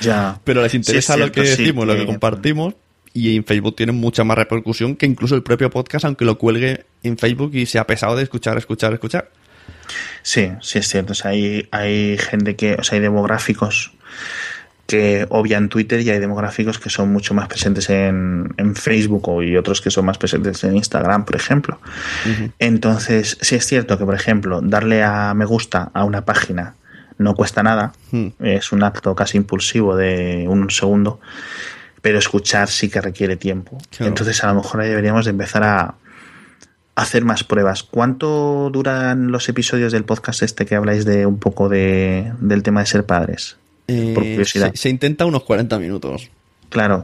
Ya. Pero les interesa sí, lo que decimos, sí, lo que compartimos, y en Facebook tienen mucha más repercusión que incluso el propio podcast, aunque lo cuelgue en Facebook y sea pesado de escuchar, escuchar, escuchar. Sí, sí es cierto. O sea, hay, hay gente que, o sea, hay demográficos que obvian Twitter y hay demográficos que son mucho más presentes en, en Facebook y otros que son más presentes en Instagram, por ejemplo. Uh -huh. Entonces, sí es cierto que, por ejemplo, darle a me gusta a una página no cuesta nada, Hmm. es un acto casi impulsivo de un segundo, pero escuchar sí que requiere tiempo. Claro. Entonces a lo mejor ahí deberíamos de empezar a hacer más pruebas. ¿Cuánto duran los episodios del podcast este que habláis de un poco de, del tema de ser padres? Eh, Por curiosidad. Se, se intenta unos 40 minutos. Claro.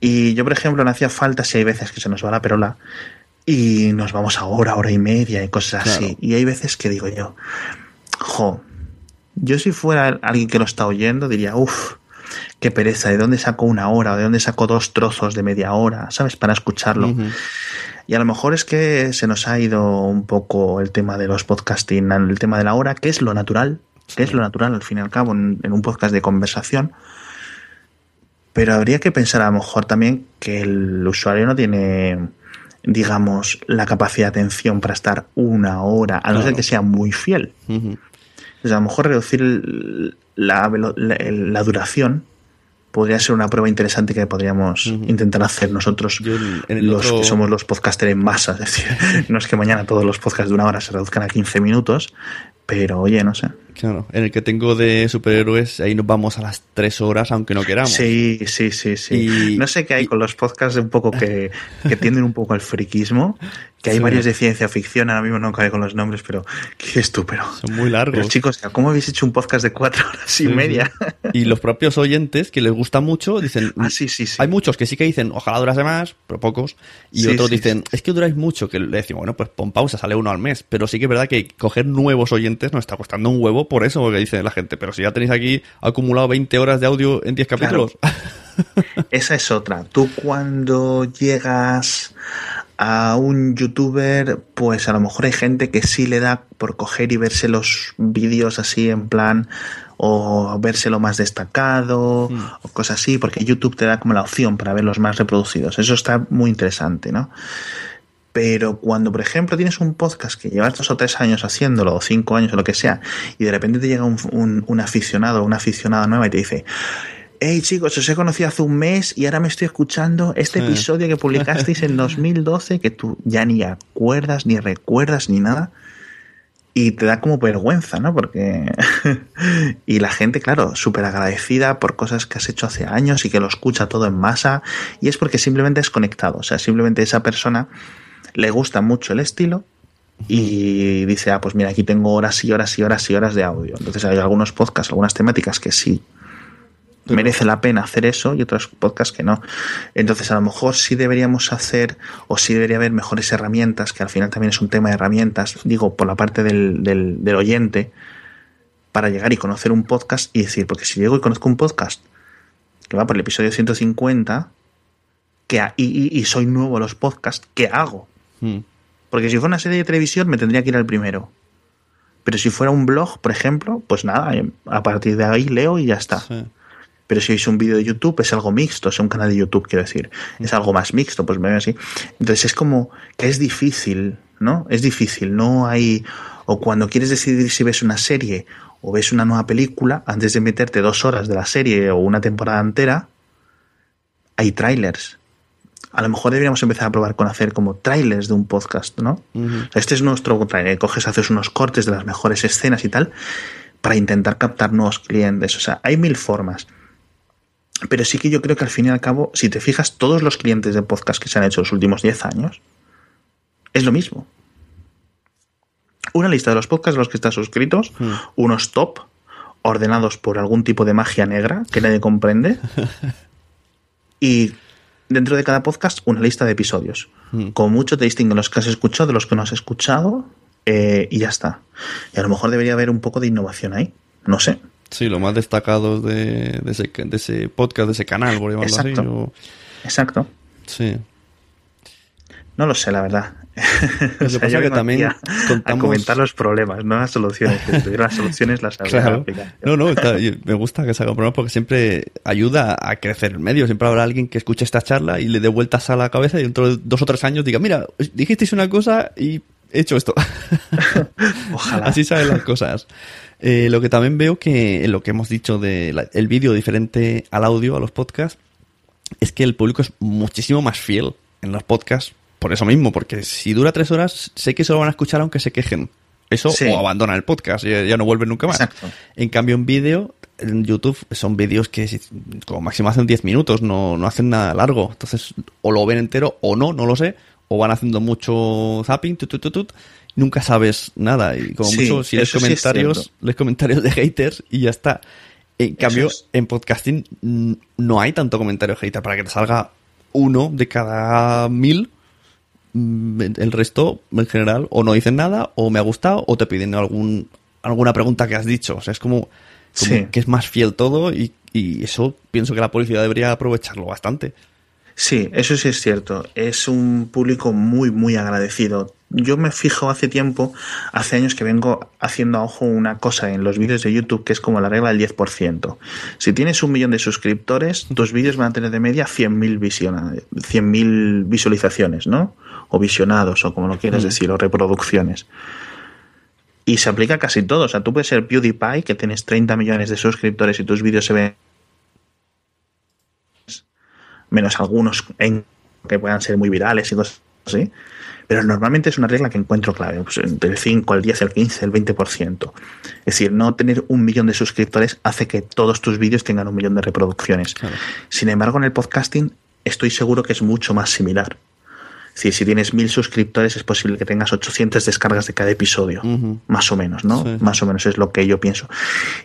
Y yo, por ejemplo, no hacía falta si hay veces que se nos va la perola y nos vamos a hora, hora y media y cosas Claro. así. Y hay veces que digo yo, jo, yo si fuera alguien que lo está oyendo diría, uff, qué pereza, ¿de dónde saco una hora o de dónde saco dos trozos de media hora, ¿sabes? Para escucharlo. Y a lo mejor es que se nos ha ido un poco el tema de los podcasting, el tema de la hora, que es lo natural, que es lo natural al fin y al cabo en, en un podcast de conversación. Pero habría que pensar a lo mejor también que el usuario no tiene, digamos, la capacidad de atención para estar una hora, a no ser que sea muy fiel. Entonces, a lo mejor reducir el- la, la- duración podría ser una prueba interesante que podríamos intentar hacer nosotros, Yo los otro- que somos los podcasters en masa. Es decir, [LAUGHS] no es que mañana todos los podcasts de una hora se reduzcan a 15 minutos, pero oye, no sé. Claro, en el que tengo de superhéroes, ahí nos vamos a las 3 horas, aunque no queramos. Sí, sí, sí, sí. Y- no sé qué hay y- con los podcasts un poco que, que [LAUGHS] tienden un poco al friquismo, que hay Sí. varios de ciencia ficción, ahora mismo no cae con los nombres, pero ¿qué dices tú? Pero, Son muy largos. pero chicos, ¿cómo habéis hecho un podcast de cuatro [LAUGHS] horas y Sí, media? Y los propios oyentes que les gusta mucho dicen, Ah, sí, sí, sí. hay muchos que sí que dicen, ojalá durase más, pero pocos, y otros dicen, es que duráis mucho, que le decimos, bueno, pues pon pausa, sale uno al mes, pero sí que es verdad que coger nuevos oyentes nos está costando un huevo por eso, porque dice la gente, pero si ya tenéis aquí acumulado 20 horas de audio en 10 Claro. capítulos. [LAUGHS] Esa es otra. Tú cuando llegas a un youtuber, pues a lo mejor hay gente que sí le da por coger y verse los vídeos así en plan o verse lo más destacado o cosas así, porque YouTube te da como la opción para ver los más reproducidos. Eso está muy interesante, ¿no? Pero cuando, por ejemplo, tienes un podcast que llevas dos o tres años haciéndolo, o cinco años o lo que sea, y de repente te llega un, un- un aficionado o una aficionada nueva y te dice, hey chicos, os he conocido hace un mes y ahora me estoy escuchando este episodio que publicasteis en [LAUGHS] 2012 que tú ya ni acuerdas, ni recuerdas, ni nada. Y te da como vergüenza, ¿no? Porque... [LAUGHS] y la gente, claro, súper agradecida por cosas que has hecho hace años y que lo escucha todo en masa. Y es porque simplemente es conectado. O sea, simplemente esa persona le gusta mucho el estilo y dice, ah, pues mira, aquí tengo horas y horas y horas y horas de audio. Entonces hay algunos podcasts, algunas temáticas que sí merece la pena hacer eso y otros podcasts que no. Entonces, a lo mejor sí deberíamos hacer o sí debería haber mejores herramientas, que al final también es un tema de herramientas, digo, por la parte del, del, del oyente, para llegar y conocer un podcast y decir, porque si llego y conozco un podcast que va por el episodio 150 que y, y- y soy nuevo a los podcasts, ¿qué hago? Mm. Porque si fuera una serie de televisión me tendría que ir al primero. Pero si fuera un blog, por ejemplo, pues nada, a partir de ahí leo y ya está. Sí. Pero si es un vídeo de YouTube, es algo mixto, es un canal de YouTube, quiero decir. Es algo más mixto, pues me veo así. Entonces es como que es difícil, ¿no? Es difícil, no hay... O cuando quieres decidir si ves una serie o ves una nueva película, antes de meterte dos horas de la serie o una temporada entera, hay trailers. A lo mejor deberíamos empezar a probar con hacer como trailers de un podcast, ¿no? Este es nuestro trailer. Coges, haces unos cortes de las mejores escenas y tal para intentar captar nuevos clientes. O sea, hay mil formas. Pero sí que yo creo que al fin y al cabo, si te fijas, todos los clientes de podcast que se han hecho los últimos 10 años, es lo mismo. Una lista de los podcasts a los que están suscritos, unos top, ordenados por algún tipo de magia negra que nadie comprende, [LAUGHS] y dentro de cada podcast una lista de episodios. Con mucho te distinguen los que has escuchado de los que no has escuchado eh, y ya está. Y a lo mejor debería haber un poco de innovación ahí. No sé. Sí, lo más destacado de, de, ese, de ese podcast, de ese canal, por llamarlo así. Exacto. o- Exacto. Sí. No lo sé, la verdad. Lo [LAUGHS] que pasa que también a, contamos- a comentar los problemas, no las soluciones. Si tuviera las soluciones las habría Claro. No, no, está- me gusta que se haga un programa porque siempre ayuda a crecer el medio. Siempre habrá alguien que escuche esta charla y le dé vueltas a la cabeza y dentro de dos o tres años diga, mira, dijisteis una cosa y he hecho esto. [LAUGHS] Ojalá. Así saben las cosas. Eh, lo que también veo que lo que hemos dicho del vídeo diferente al audio, a los podcasts, es que el público es muchísimo más fiel en los podcasts por eso mismo, porque si dura tres horas, sé que se lo van a escuchar aunque se quejen. Eso o abandonan el podcast, ya, ya no vuelven nunca más. En cambio, en vídeo, en YouTube son vídeos que como máximo hacen 10 minutos, no, no hacen nada largo. Entonces, o lo ven entero o no, no lo sé. O van haciendo mucho zapping, tut, tut, tut, nunca sabes nada. Y como mucho, si lees comentarios, lees comentarios de haters y ya está. En cambio, en podcasting no hay tanto comentario hater para que te salga uno de cada mil. Mm, el resto, en general, o no dicen nada, o me ha gustado, o te piden algún, alguna pregunta que has dicho. O sea, es como, que es más fiel todo y, y eso pienso que la policía debería aprovecharlo bastante. Sí, eso sí es cierto. Es un público muy, muy agradecido. Yo me fijo hace tiempo, hace años que vengo haciendo a ojo una cosa en los vídeos de YouTube que es como la regla del 10%. Si tienes un millón de suscriptores, tus vídeos van a tener de media 100.000 100 visualizaciones, ¿no? O visionados, o como lo quieras mm. decir, o reproducciones. Y se aplica a casi todo. O sea, tú puedes ser PewDiePie, que tienes 30 millones de suscriptores y tus vídeos se ven menos algunos en que puedan ser muy virales y cosas así. Pero normalmente es una regla que encuentro clave, pues entre el 5, el 10, el 15, el 20%. Es decir, no tener un millón de suscriptores hace que todos tus vídeos tengan un millón de reproducciones. Sin embargo, en el podcasting estoy seguro que es mucho más similar. Es decir, si tienes mil suscriptores es posible que tengas 800 descargas de cada episodio, más o menos, ¿no? Más o menos es lo que yo pienso.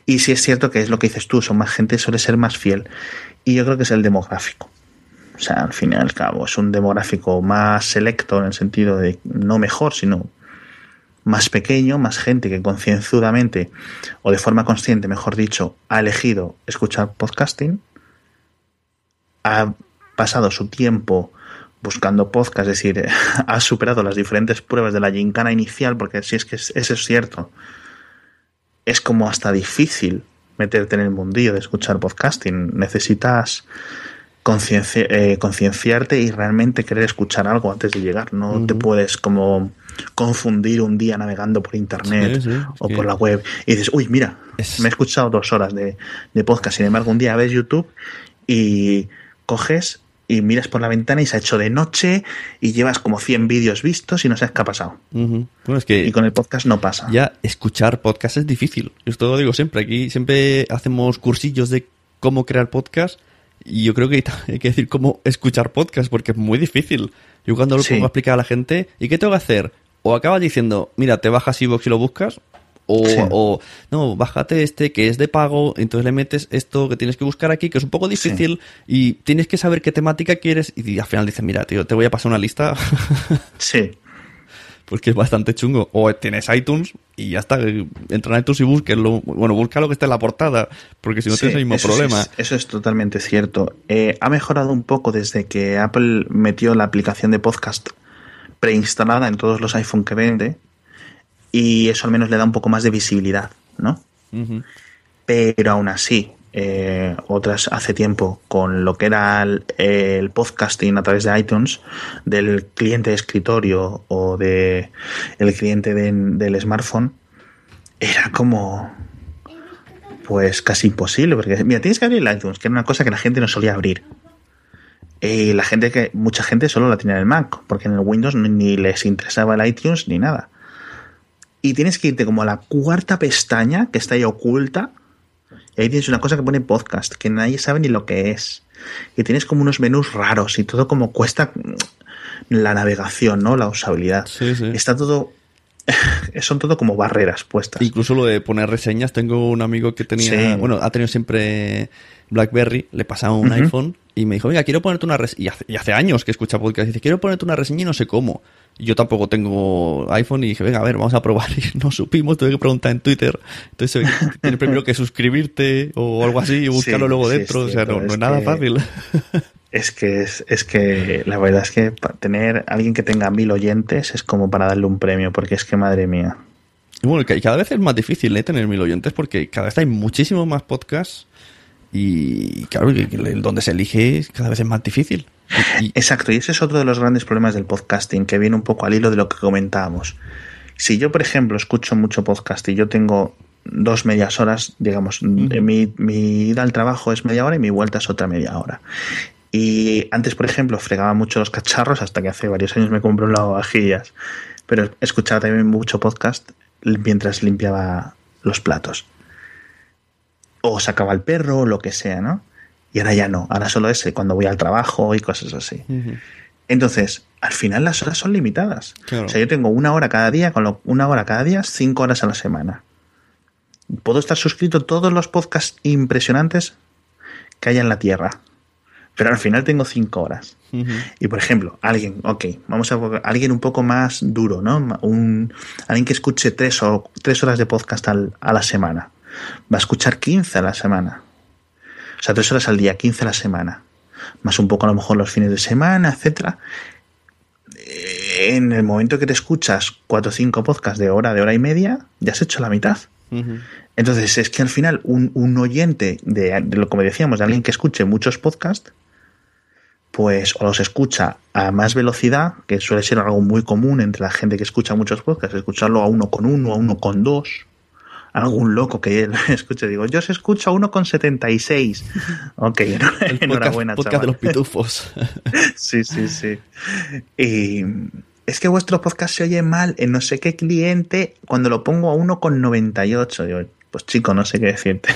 Y si es cierto que es lo que dices tú, son más gente, suele ser más fiel. Y yo creo que es el demográfico. O sea, al fin y al cabo, es un demográfico más selecto en el sentido de no mejor, sino más pequeño, más gente que concienzudamente o de forma consciente, mejor dicho, ha elegido escuchar podcasting, ha pasado su tiempo buscando podcast, es decir, [LAUGHS] ha superado las diferentes pruebas de la gincana inicial, porque si es que eso es cierto, es como hasta difícil meterte en el mundillo de escuchar podcasting. Necesitas eh, concienciarte y realmente querer escuchar algo antes de llegar. No te puedes como confundir un día navegando por internet o por la web y dices, uy, mira, me he escuchado dos horas de, podcast. Sin embargo, un día ves YouTube y coges y miras por la ventana y se ha hecho de noche y llevas como 100 vídeos vistos y no sabes qué ha pasado. y con el podcast no pasa. Ya escuchar podcast es difícil. Esto lo digo siempre. Aquí siempre hacemos cursillos de cómo crear podcast y yo creo que hay que decir cómo escuchar podcast, porque es muy difícil. Yo cuando lo pongo a explicar a la gente, ¿y qué tengo que hacer? O acabas diciendo, mira, te bajas iVoox y lo buscas, o, o, no, bájate este que es de pago, entonces le metes esto que tienes que buscar aquí, que es un poco difícil, y tienes que saber qué temática quieres, y al final dices, mira, tío, te voy a pasar una lista. sí [LAUGHS] pues que es bastante chungo. O tienes iTunes y ya está, entra en iTunes y búsquelo. Bueno, busca lo que está en la portada, porque si no tienes el mismo problema. eso es totalmente cierto. Eh, ha mejorado un poco desde que Apple metió la aplicación de podcast preinstalada en todos los iPhone que vende, y eso al menos le da un poco más de visibilidad, ¿no? Pero aún así, eh, otras hace tiempo con lo que era el, podcasting a través de iTunes del cliente de escritorio o de el cliente del smartphone era como pues casi imposible porque mira tienes que abrir el iTunes que era una cosa que la gente no solía abrir. Y la gente que mucha gente solo la tenía en el Mac porque en el Windows ni les interesaba el iTunes ni nada. Y tienes que irte como a la cuarta pestaña que está ahí oculta y ahí tienes una cosa que pone podcast, que nadie sabe ni lo que es. Y tienes como unos menús raros y todo como cuesta la navegación, ¿no? La usabilidad. Está todo [LAUGHS] son todo como barreras puestas. Incluso lo de poner reseñas, tengo un amigo que tenía, bueno, ha tenido siempre BlackBerry, le pasaba un iPhone y me dijo, venga, quiero ponerte una reseña, y hace, años que escucha podcast, dice, quiero ponerte una reseña y no sé cómo. yo tampoco tengo iPhone y dije, venga, a ver, vamos a probar. [LAUGHS] Y no supimos, tuve que preguntar en Twitter. Entonces tienes primero que [LAUGHS] suscribirte o algo así y buscarlo luego dentro. o sea, no, es, nada fácil. Es que, es, es que la verdad es que tener alguien que tenga mil oyentes es como para darle un premio, porque es que madre mía. Y bueno, cada vez es más difícil ¿eh? tener mil oyentes porque cada vez hay muchísimos más podcasts y claro, donde se elige cada vez es más difícil. Exacto, y ese es otro de los grandes problemas del podcasting, que viene un poco al hilo de lo que comentábamos. Si yo, por ejemplo, escucho mucho podcast y yo tengo dos medias horas, digamos, mi, mi ida al trabajo es media hora y mi vuelta es otra media hora. Y antes, por ejemplo, fregaba mucho los cacharros hasta que hace varios años me compré un lavavajillas. Pero escuchaba también mucho podcast mientras limpiaba los platos. O sacaba el perro, o lo que sea, ¿no? Y ahora ya no, ahora solo ese, cuando voy al trabajo y cosas así. Entonces, al final las horas son limitadas. O sea, yo tengo una hora cada día, con lo, una hora cada día, cinco horas a la semana. Puedo estar suscrito a todos los podcasts impresionantes que haya en la Tierra. Pero al final tengo cinco horas. Y por ejemplo, alguien, ok, vamos a alguien un poco más duro, ¿no? Un, alguien que escuche tres, o, tres horas de podcast a la semana. Va a escuchar 15 a la semana. O sea, tres horas al día, 15 a la semana. Más un poco a lo mejor los fines de semana, etcétera. En el momento que te escuchas cuatro o cinco podcasts de hora, de hora y media, ya has hecho la mitad. Entonces, es que al final un, oyente de, lo como decíamos, de alguien que escuche muchos podcasts, pues o los escucha a más velocidad, que suele ser algo muy común entre la gente que escucha muchos podcasts, escucharlo a uno con uno, a uno con dos, algún loco que [LAUGHS] escuche, digo, yo se escucha a uno con 76. [LAUGHS] Ok, enhorabuena, podcast de los pitufos. [LAUGHS] sí, sí, sí. Y es que vuestro podcast se oye mal en no sé qué cliente cuando lo pongo a uno con 98. Digo, pues chico, no sé qué decirte.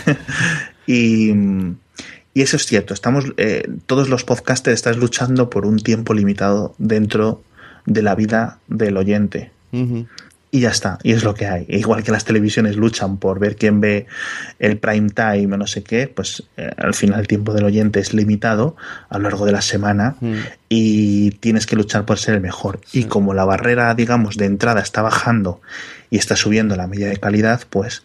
y y eso es cierto, estamos, eh, todos los podcasters están luchando por un tiempo limitado dentro de la vida del oyente. Y ya está, y es lo que hay. Igual que las televisiones luchan por ver quién ve el prime time o no sé qué, pues eh, al final el tiempo del oyente es limitado a lo largo de la semana y tienes que luchar por ser el mejor. Y como la barrera, digamos, de entrada está bajando y está subiendo la media de calidad, pues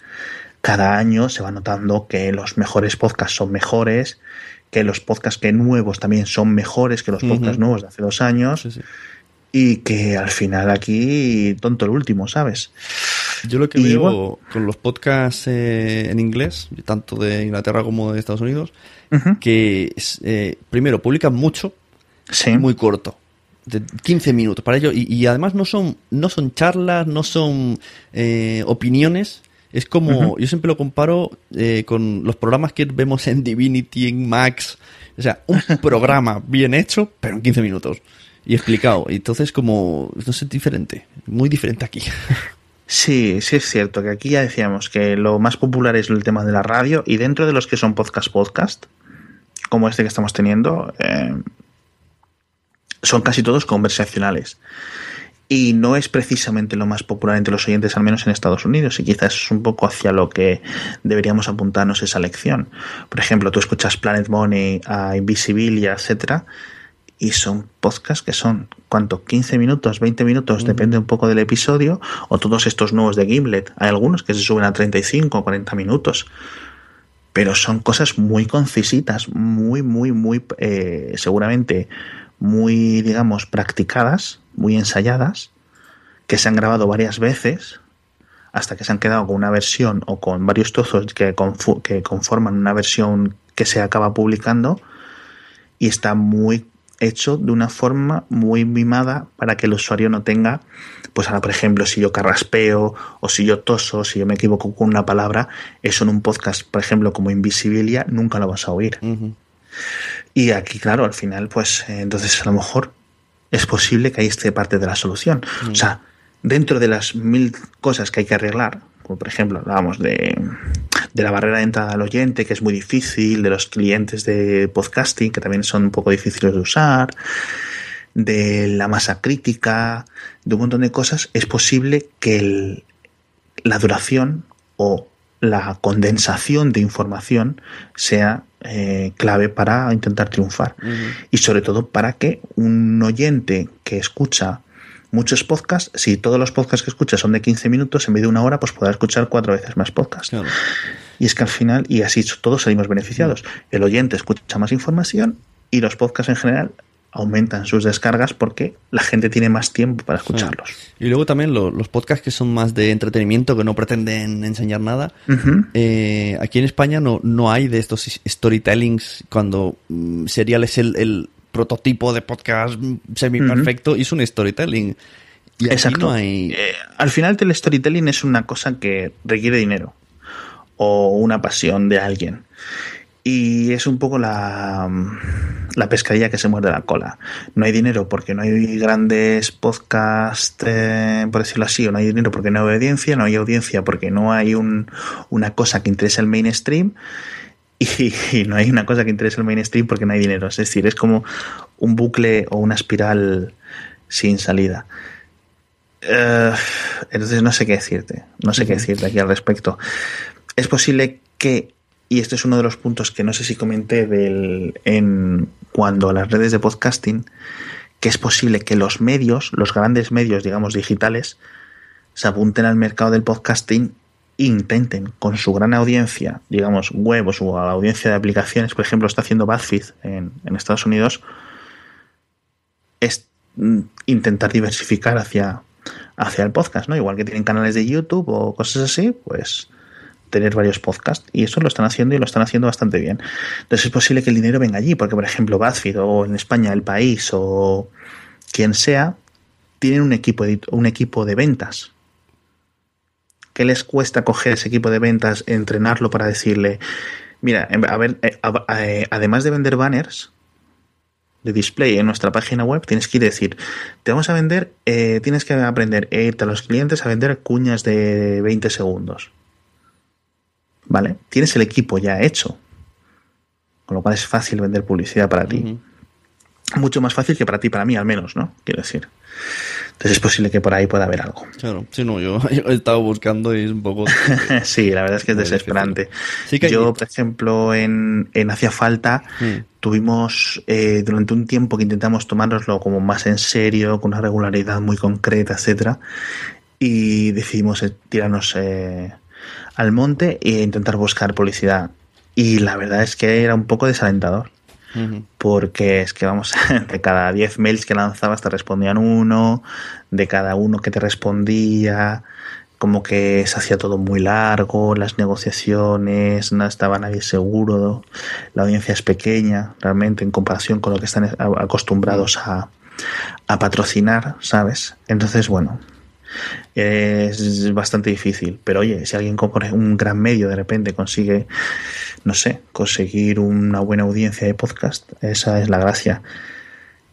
cada año se va notando que los mejores podcasts son mejores, que los podcasts que nuevos también son mejores que los podcasts nuevos de hace dos años. Y que al final aquí, tonto el último, ¿sabes? Yo lo que veo con los podcasts eh, en inglés, tanto de Inglaterra como de Estados Unidos, que eh, primero publican mucho, muy corto de 15 minutos para ello y, además no son no son charlas no son eh, opiniones es como, yo siempre lo comparo eh, con los programas que vemos en Divinity, en Max. O sea, un [LAUGHS] programa bien hecho, pero en 15 minutos. Y explicado. Y entonces como, no sé, diferente. Muy diferente aquí. Sí, sí es cierto que aquí ya decíamos que lo más popular es el tema de la radio y dentro de los que son podcast podcast, como este que estamos teniendo, eh, son casi todos conversacionales y no es precisamente lo más popular entre los oyentes, al menos en Estados Unidos, y quizás es un poco hacia lo que deberíamos apuntarnos esa lección. Por ejemplo, tú escuchas Planet Money, a Invisibilia, etcétera, y son podcasts que son, ¿cuánto? 15 minutos, 20 minutos, depende un poco del episodio, o todos estos nuevos de Gimlet. Hay algunos que se suben a 35 o 40 minutos. Pero son cosas muy concisitas, muy, muy, muy, eh, seguramente muy, digamos, practicadas, muy ensayadas, que se han grabado varias veces hasta que se han quedado con una versión o con varios trozos que, que conforman una versión que se acaba publicando y está muy hecho de una forma muy mimada para que el usuario no tenga, pues ahora por ejemplo, si yo carraspeo o si yo toso, si yo me equivoco con una palabra, eso en un podcast, por ejemplo, como Invisibilia, nunca lo vas a oír. Y aquí, claro, al final, pues entonces a lo mejor es posible que ahí esté parte de la solución. O sea, dentro de las mil cosas que hay que arreglar, como por ejemplo hablábamos de, de la barrera de entrada al oyente, que es muy difícil, de los clientes de podcasting, que también son un poco difíciles de usar, de la masa crítica, de un montón de cosas, es posible que la duración o la condensación de información sea eh, clave para intentar triunfar. Y sobre todo para que un oyente que escucha muchos podcasts, si todos los podcasts que escucha son de 15 minutos, en vez de una hora, pues pueda escuchar cuatro veces más podcasts. Y es que al final, y así todos salimos beneficiados. El oyente escucha más información y los podcasts en general aumentan sus descargas porque la gente tiene más tiempo para escucharlos. Y luego también los podcasts que son más de entretenimiento, que no pretenden enseñar nada. Eh, aquí en España no, no hay de estos storytellings cuando mm, Serial es el, prototipo de podcast semi perfecto y es un storytelling. Y Exacto. Eh, al final el storytelling es una cosa que requiere dinero o una pasión de alguien. Y es un poco la, la pescadilla que se muerde la cola. No hay dinero porque no hay grandes podcasts, eh, por decirlo así, o no hay dinero porque no hay audiencia, no hay audiencia porque no hay un, una cosa que interese al mainstream. Y, [LAUGHS] y, no hay una cosa que interese al mainstream porque no hay dinero. Es decir, es como un bucle o una espiral sin salida. Uh, entonces no sé qué decirte, no sé qué decirte aquí al respecto. Es posible que, y este es uno de los puntos que no sé si comenté del, en cuando las redes de podcasting, que es posible que los medios, los grandes medios, digamos, digitales, se apunten al mercado del podcasting e intenten con su gran audiencia, digamos, web o su audiencia de aplicaciones, por ejemplo, está haciendo BuzzFeed en, en Estados Unidos, es intentar diversificar hacia, hacia el podcast, ¿no? Igual que tienen canales de YouTube o cosas así, pues tener varios podcasts. Y eso lo están haciendo y lo están haciendo bastante bien. Entonces es posible que el dinero venga allí, porque por ejemplo BuzzFeed o en España El País o quien sea, tienen un equipo un equipo de ventas. ¿Qué les cuesta coger ese equipo de ventas, entrenarlo para decirle, mira, a ver, además de vender banners, de display en nuestra página web, tienes que decir, te vamos a vender, eh, tienes que aprender a a los clientes a vender cuñas de 20 segundos. ¿Vale? Tienes el equipo ya hecho. Con lo cual es fácil vender publicidad para ti. Uh -huh. Mucho más fácil que para ti, para mí al menos, ¿no? Quiero decir. Entonces es posible que por ahí pueda haber algo. Claro, sí, no, yo, [LAUGHS] yo he estado buscando y es un poco... [LAUGHS] sí, la verdad es que es [LAUGHS] desesperante. Sí que yo, por ejemplo, en, en Hacía Falta mm. tuvimos eh, durante un tiempo que intentamos tomárnoslo como más en serio, con una regularidad muy concreta, etcétera, y decidimos eh, tirarnos eh, al monte e intentar buscar publicidad. Y la verdad es que era un poco desalentador. Uh -huh. Porque es que vamos, [LAUGHS] de cada 10 mails que lanzabas te respondían uno, de cada uno que te respondía, como que se hacía todo muy largo, las negociaciones, no estaba nadie seguro, la audiencia es pequeña realmente en comparación con lo que están acostumbrados a, a patrocinar, ¿sabes? Entonces, bueno, es bastante difícil. Pero oye, si alguien con un gran medio de repente consigue, no sé, conseguir una buena audiencia de podcast, esa es la gracia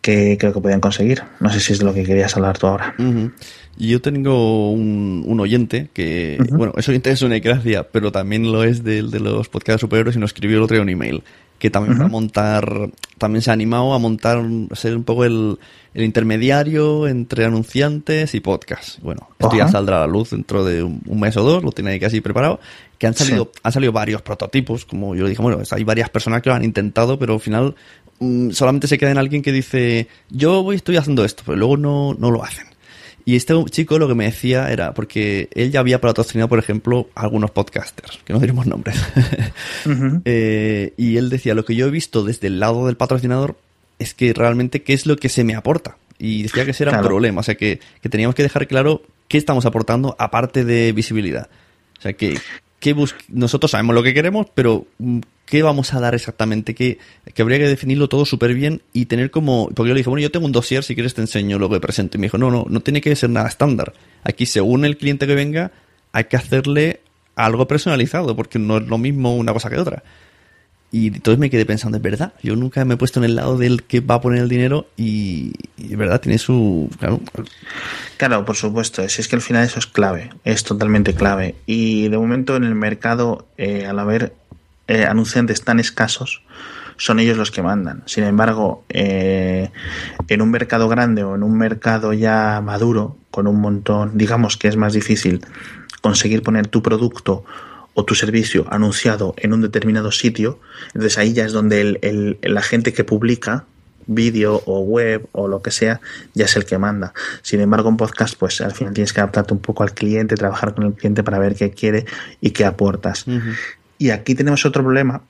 que creo que pueden conseguir. No sé si es de lo que querías hablar tú ahora. Uh -huh. Yo tengo un, un oyente que, uh -huh. bueno, es oyente es una gracia, pero también lo es de, de los podcasts superhéroes y nos escribió el otro día un email que también uh -huh. va a montar, también se ha animado a montar, a ser un poco el, el intermediario entre anunciantes y podcast. Bueno, esto uh -huh. ya saldrá a la luz dentro de un, un, mes o dos, lo tiene ahí casi preparado, que han salido, sí. han salido varios prototipos, como yo le dije, bueno, hay varias personas que lo han intentado, pero al final mmm, solamente se queda en alguien que dice, yo voy, estoy haciendo esto, pero luego no, no lo hacen. Y este chico lo que me decía era, porque él ya había patrocinado, por ejemplo, a algunos podcasters, que no diremos nombres. [LAUGHS] uh -huh. eh, y él decía, lo que yo he visto desde el lado del patrocinador es que realmente qué es lo que se me aporta. Y decía que ese era claro. un problema, o sea, que, que, teníamos que dejar claro qué estamos aportando aparte de visibilidad. O sea, que, que nosotros sabemos lo que queremos, pero mm, qué vamos a dar exactamente, que, que habría que definirlo todo súper bien y tener como, porque yo le dije, bueno, yo tengo un dossier, si quieres te enseño lo que presento. Y me dijo, no, no, no tiene que ser nada estándar. Aquí, según el cliente que venga, hay que hacerle algo personalizado, porque no es lo mismo una cosa que otra. Y entonces me quedé pensando, es verdad, yo nunca me he puesto en el lado del que va a poner el dinero y, es verdad, tiene su... Claro. claro, por supuesto, si es que al final eso es clave, es totalmente clave. Y de momento en el mercado, eh, al haber eh, anunciantes tan escasos, son ellos los que mandan. Sin embargo, eh, en un mercado grande o en un mercado ya maduro, con un montón, digamos que es más difícil conseguir poner tu producto o tu servicio anunciado en un determinado sitio, entonces ahí ya es donde el, el, la gente que publica vídeo o web o lo que sea, ya es el que manda. Sin embargo, en podcast, pues al final tienes que adaptarte un poco al cliente, trabajar con el cliente para ver qué quiere y qué aportas. Uh -huh. Y aquí tenemos otro problema,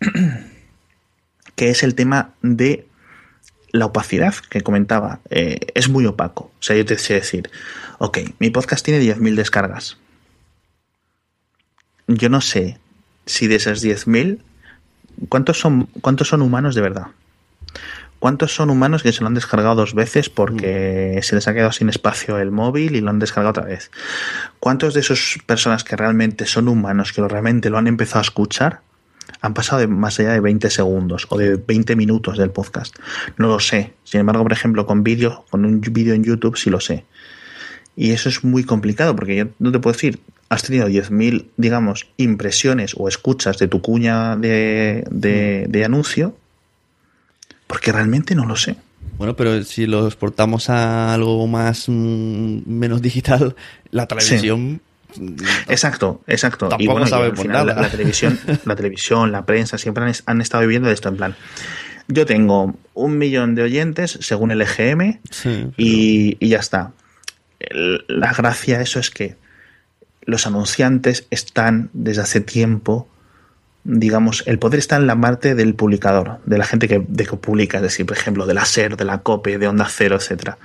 [CLEARS THROAT] que es el tema de la opacidad que comentaba. Eh, es muy opaco. O sea, yo te sé decir, ok, mi podcast tiene 10.000 descargas yo no sé si de esas 10.000, ¿cuántos son, ¿cuántos son humanos de verdad? ¿Cuántos son humanos que se lo han descargado dos veces porque mm. se les ha quedado sin espacio el móvil y lo han descargado otra vez? ¿Cuántos de esas personas que realmente son humanos, que realmente lo han empezado a escuchar, han pasado de más allá de 20 segundos o de 20 minutos del podcast. No lo sé. Sin embargo, por ejemplo, con vídeo, con un vídeo en YouTube sí lo sé. Y eso es muy complicado porque yo no te puedo decir, has tenido 10.000, digamos, impresiones o escuchas de tu cuña de, de, de anuncio, porque realmente no lo sé. Bueno, pero si lo exportamos a algo más mm, menos digital, la televisión. [LAUGHS] Exacto, exacto. Tampoco y bueno, sabe por final nada. La, la televisión, la televisión, la prensa siempre han, han estado viviendo de esto en plan. Yo tengo un millón de oyentes según el EGM Sí, y, y ya está. El- La gracia de eso es que los anunciantes están desde hace tiempo, digamos, el poder está en la parte del publicador, de la gente que, de que publica, es decir, por ejemplo, de la SER, de la COPE, de Onda Cero, etcétera.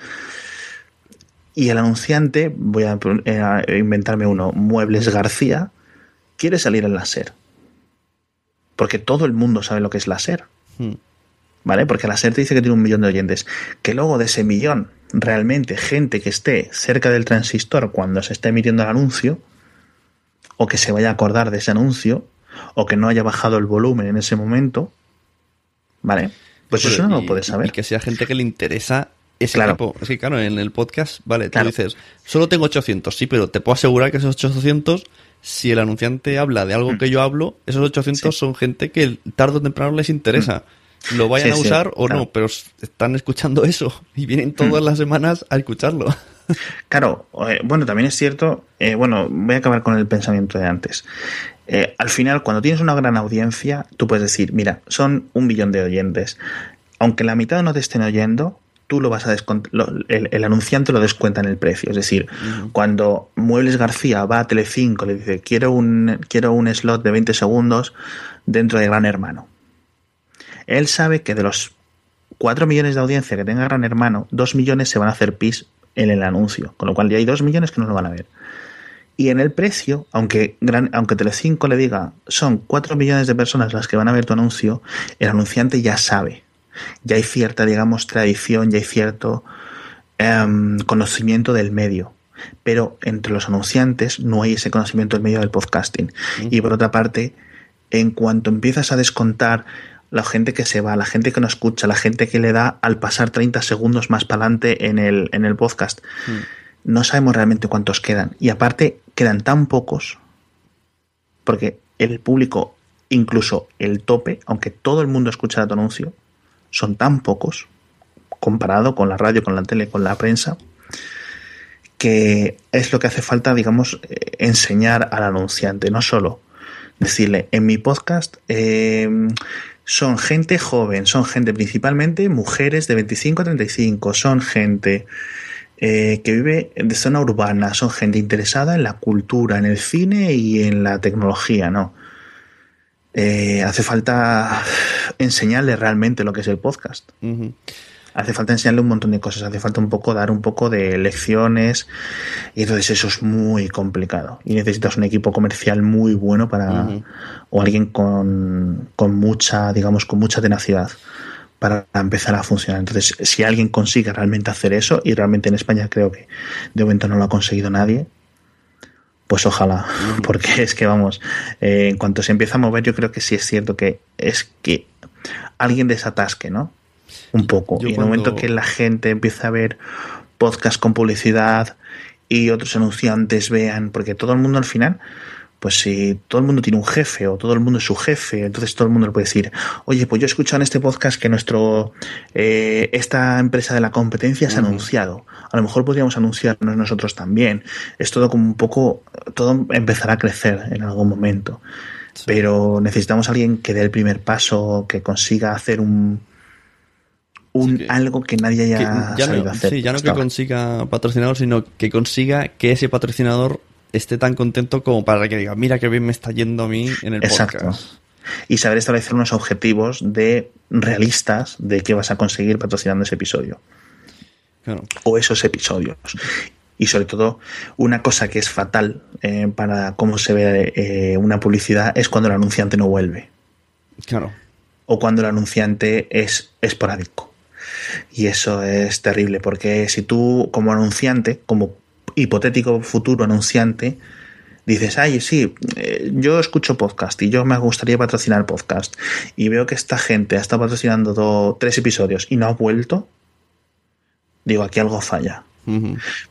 Y el anunciante, voy a, eh, inventarme uno, Muebles García, quiere salir en la SER. Porque todo el mundo sabe lo que es la SER. Mm. ¿Vale? Porque la SER te dice que tiene un millón de oyentes. Que luego de ese millón, realmente gente que esté cerca del transistor cuando se está emitiendo el anuncio, o que se vaya a acordar de ese anuncio, o que no haya bajado el volumen en ese momento, ¿vale? Pues Pero eso no y- lo puedes Y saber. que sea gente que le interesa ese Claro. tipo. Es que, claro, en el podcast, vale, Claro. tú dices, solo tengo 800, sí, pero te puedo asegurar que esos 800, si el anunciante habla de algo que yo hablo, esos 800 Mm. Sí. son gente que tarde o temprano les interesa. Lo vayan Sí, a sí, usar o claro. no, pero están escuchando [LAUGHS] eso y vienen todas Mm. las semanas a escucharlo. Claro, eh, bueno, también es cierto, eh, bueno, voy a acabar con el pensamiento de antes. Eh, al final, cuando tienes una gran audiencia, tú puedes decir, mira, son un millón de oyentes. Aunque la mitad no te estén oyendo, tú lo vas a descontar, el, el anunciante lo descuenta en el precio. Es decir, cuando Muebles García va a Telecinco, le dice, quiero un, quiero un slot de 20 segundos dentro de Gran Hermano. Él sabe que de los 4 millones de audiencia que tenga Gran Hermano, 2 millones se van a hacer pis en el anuncio, con lo cual ya hay 2 millones que no lo van a ver. Y en el precio, aunque, gran, aunque Telecinco le diga son 4 millones de personas las que van a ver tu anuncio, el anunciante ya sabe. Ya hay cierta, digamos, tradición, ya hay cierto em, conocimiento del medio. Pero entre los anunciantes no hay ese conocimiento del medio del podcasting. Y por otra parte, en cuanto empiezas a descontar la gente que se va, la gente que no escucha, la gente que le da al pasar 30 segundos más para adelante en el, en el podcast, no sabemos realmente cuántos quedan. Y aparte, quedan tan pocos, porque el público, incluso el tope, aunque todo el mundo escucha tu anuncio, son tan pocos, comparado con la radio, con la tele, con la prensa, que es lo que hace falta, digamos, eh, enseñar al anunciante, no solo decirle, en mi podcast eh, son gente joven, son gente principalmente mujeres de 25 a 35, son gente eh, que vive de zona urbana, son gente interesada en la cultura, en el cine y en la tecnología, ¿no? Eh, hace falta enseñarle realmente lo que es el podcast. Hace falta enseñarle un montón de cosas, hace falta un poco dar un poco de lecciones y entonces eso es muy complicado y necesitas un equipo comercial muy bueno para o alguien con, con mucha, digamos, con mucha tenacidad para empezar a funcionar. Entonces, si alguien consigue realmente hacer eso y realmente en España creo que de momento no lo ha conseguido nadie, pues ojalá, [LAUGHS] porque es que vamos, eh, en cuanto se empieza a mover, yo creo que sí es cierto que es que alguien desatasque, ¿no? Un poco. Yo y en el momento que la gente empieza a ver podcast con publicidad y otros anunciantes vean, porque todo el mundo al final, pues si todo el mundo tiene un jefe o todo el mundo es su jefe, entonces todo el mundo le puede decir, oye, pues yo he escuchado en este podcast que nuestro eh, esta empresa de la competencia se ha anunciado. A lo mejor podríamos anunciarnos nosotros también. Es todo como un poco, todo empezará a crecer en algún momento. Pero necesitamos a alguien que dé el primer paso, que consiga hacer un, un que- algo que nadie haya Que ya sabido no, hacer. sí, ya no que ahora. consiga patrocinador, sino que consiga que ese patrocinador esté tan contento como para que diga, mira qué bien me está yendo a mí en el Exacto. podcast. Y saber establecer unos objetivos de realistas de qué vas a conseguir patrocinando ese episodio. Claro. o esos episodios. Y sobre todo, una cosa que es fatal eh, para cómo se ve eh, una publicidad es cuando el anunciante no vuelve Claro. o cuando el anunciante es esporádico. Y eso es terrible porque si tú como anunciante, como hipotético futuro anunciante, dices, ay, sí, eh, yo escucho podcast y yo me gustaría patrocinar podcast y veo que esta gente ha estado patrocinando dos, tres episodios y no ha vuelto, digo, aquí algo falla.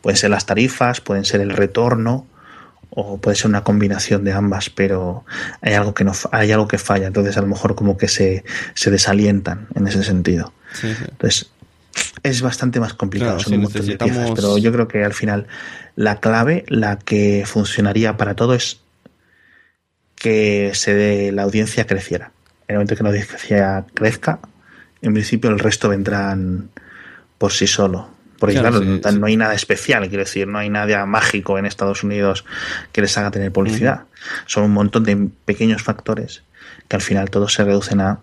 Pueden ser las tarifas, pueden ser el retorno o puede ser una combinación de ambas, pero hay algo que no hay algo que falla, entonces a lo mejor como que se, se desalientan en ese sentido. Entonces es bastante más complicado, pero yo creo que al final la clave, la que funcionaría para todo es que se de la audiencia creciera. En el momento que la audiencia crezca, en principio el resto vendrán por sí solo. Porque claro, no hay nada especial, quiero decir, no hay nada mágico en Estados Unidos que les haga tener publicidad. Son un montón de pequeños factores que al final todos se reducen a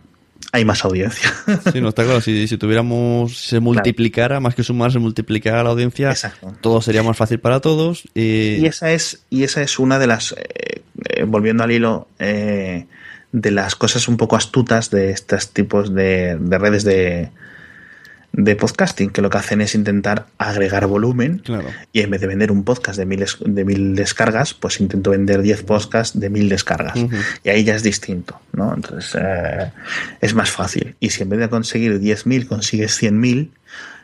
hay más audiencia. Sí, no está claro. Si, si tuviéramos, se multiplicara, más que sumar, se multiplicara la audiencia, todo sería más fácil para todos. Y, esa es, y esa es una de las, eh, eh, volviendo al hilo, eh, de las cosas un poco astutas de estos tipos de redes de, de podcasting, que lo que hacen es intentar agregar volumen y en vez de vender un podcast de mil, de mil descargas, pues intento vender 10 podcasts de mil descargas. Y ahí ya es distinto, ¿no? Entonces eh, es más fácil. Y si en vez de conseguir 10.000 consigues 100.000,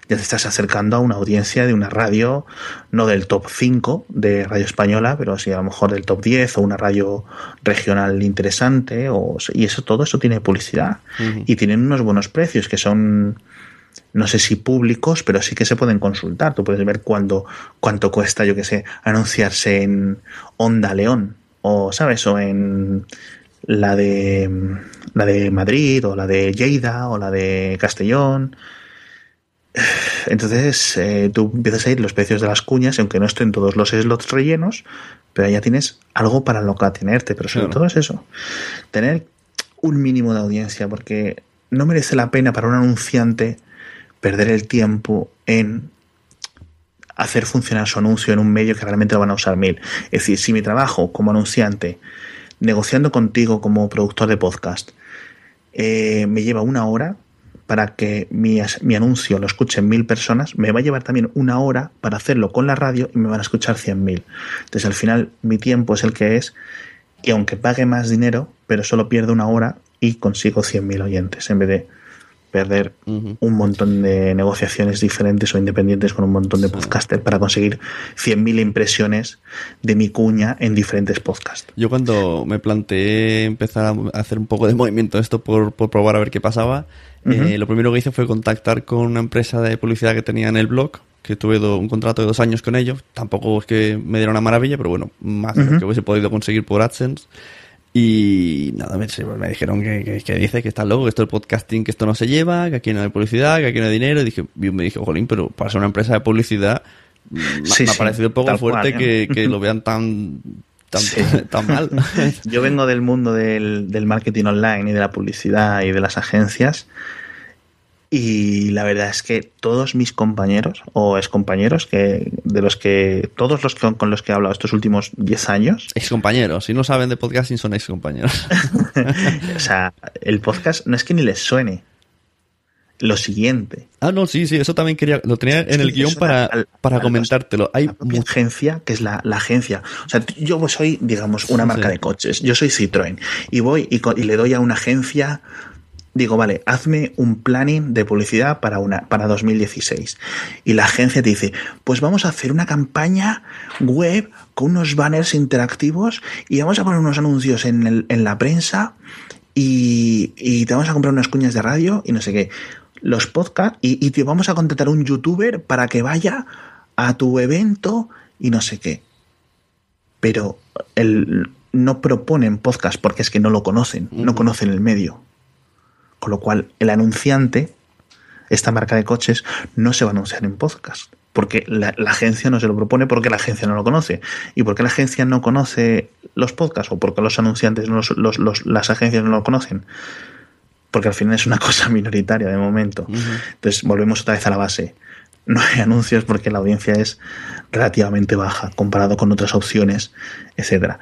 ya te estás acercando a una audiencia de una radio, no del top 5 de radio española, pero sí a lo mejor del top 10 o una radio regional interesante. O, y eso todo eso tiene publicidad. Y tienen unos buenos precios que son no sé si públicos, pero sí que se pueden consultar. Tú puedes ver cuándo, cuánto cuesta, yo que sé, anunciarse en Onda León, o, ¿sabes? O en la de, la de Madrid, o la de Lleida, o la de Castellón. Entonces, eh, tú empiezas a ir los precios de las cuñas, aunque no estén todos los slots rellenos, pero ya tienes algo para lo que atenerte. Pero sobre todo es eso, tener un mínimo de audiencia, porque no merece la pena para un anunciante perder el tiempo en hacer funcionar su anuncio en un medio que realmente lo van a usar mil. Es decir, si mi trabajo como anunciante, negociando contigo como productor de podcast, eh, me lleva una hora para que mi, mi, anuncio lo escuchen mil personas, me va a llevar también una hora para hacerlo con la radio y me van a escuchar cien mil. Entonces al final mi tiempo es el que es y aunque pague más dinero, pero solo pierdo una hora y consigo cien mil oyentes en vez de perder un montón de negociaciones diferentes o independientes con un montón de podcasters para conseguir 100.000 impresiones de mi cuña en diferentes podcasts. Yo cuando me planteé empezar a hacer un poco de movimiento esto por, probar a ver qué pasaba, eh, lo primero que hice fue contactar con una empresa de publicidad que tenía en el blog, que tuve un contrato de dos años con ellos. Tampoco es que me diera una maravilla, pero bueno, más de lo que hubiese podido conseguir por AdSense. Y nada, me, me dijeron que, que, dice que está loco, que esto es podcasting, que esto no se lleva, que aquí no hay publicidad, que aquí no hay dinero. Y dije, yo me dije, jolín, pero para ser una empresa de publicidad, mm, me, ha parecido un poco fuerte ¿eh? que, lo vean tan, tan, [LAUGHS] mal. [LAUGHS] Yo vengo del mundo del, del marketing online y de la publicidad y de las agencias y la verdad es que todos mis compañeros o excompañeros, que, de los que, todos los que, con los que he hablado estos últimos 10 años. Excompañeros, si no saben de podcasting son excompañeros. [LAUGHS] o sea, el podcast no es que ni les suene. Lo siguiente. Ah, no, sí, sí, eso también quería, lo tenía en el guion para, para comentártelo. Hay mucha agencia, que es la, agencia. O sea, yo soy, digamos, una marca de coches. Yo soy Citroën. Y voy y, y le doy a una agencia digo, vale, hazme un planning de publicidad para, una, para 2016. Y la agencia te dice, pues vamos a hacer una campaña web con unos banners interactivos y vamos a poner unos anuncios en, la prensa y, te vamos a comprar unas cuñas de radio y no sé qué. Los podcasts y, te vamos a contratar un youtuber para que vaya a tu evento y no sé qué. Pero el, no proponen podcast porque es que no lo conocen, no conocen el medio. Con lo cual, el anunciante, esta marca de coches, no se va a anunciar en podcast. Porque la, agencia no se lo propone porque la agencia no lo conoce. ¿Y porque la agencia no conoce los podcasts? ¿O porque los anunciantes, no los, las agencias no lo conocen? Porque al final es una [LAUGHS] cosa minoritaria de momento. Entonces, volvemos otra vez a la base. No hay anuncios porque la audiencia es relativamente baja comparado con otras opciones, etcétera.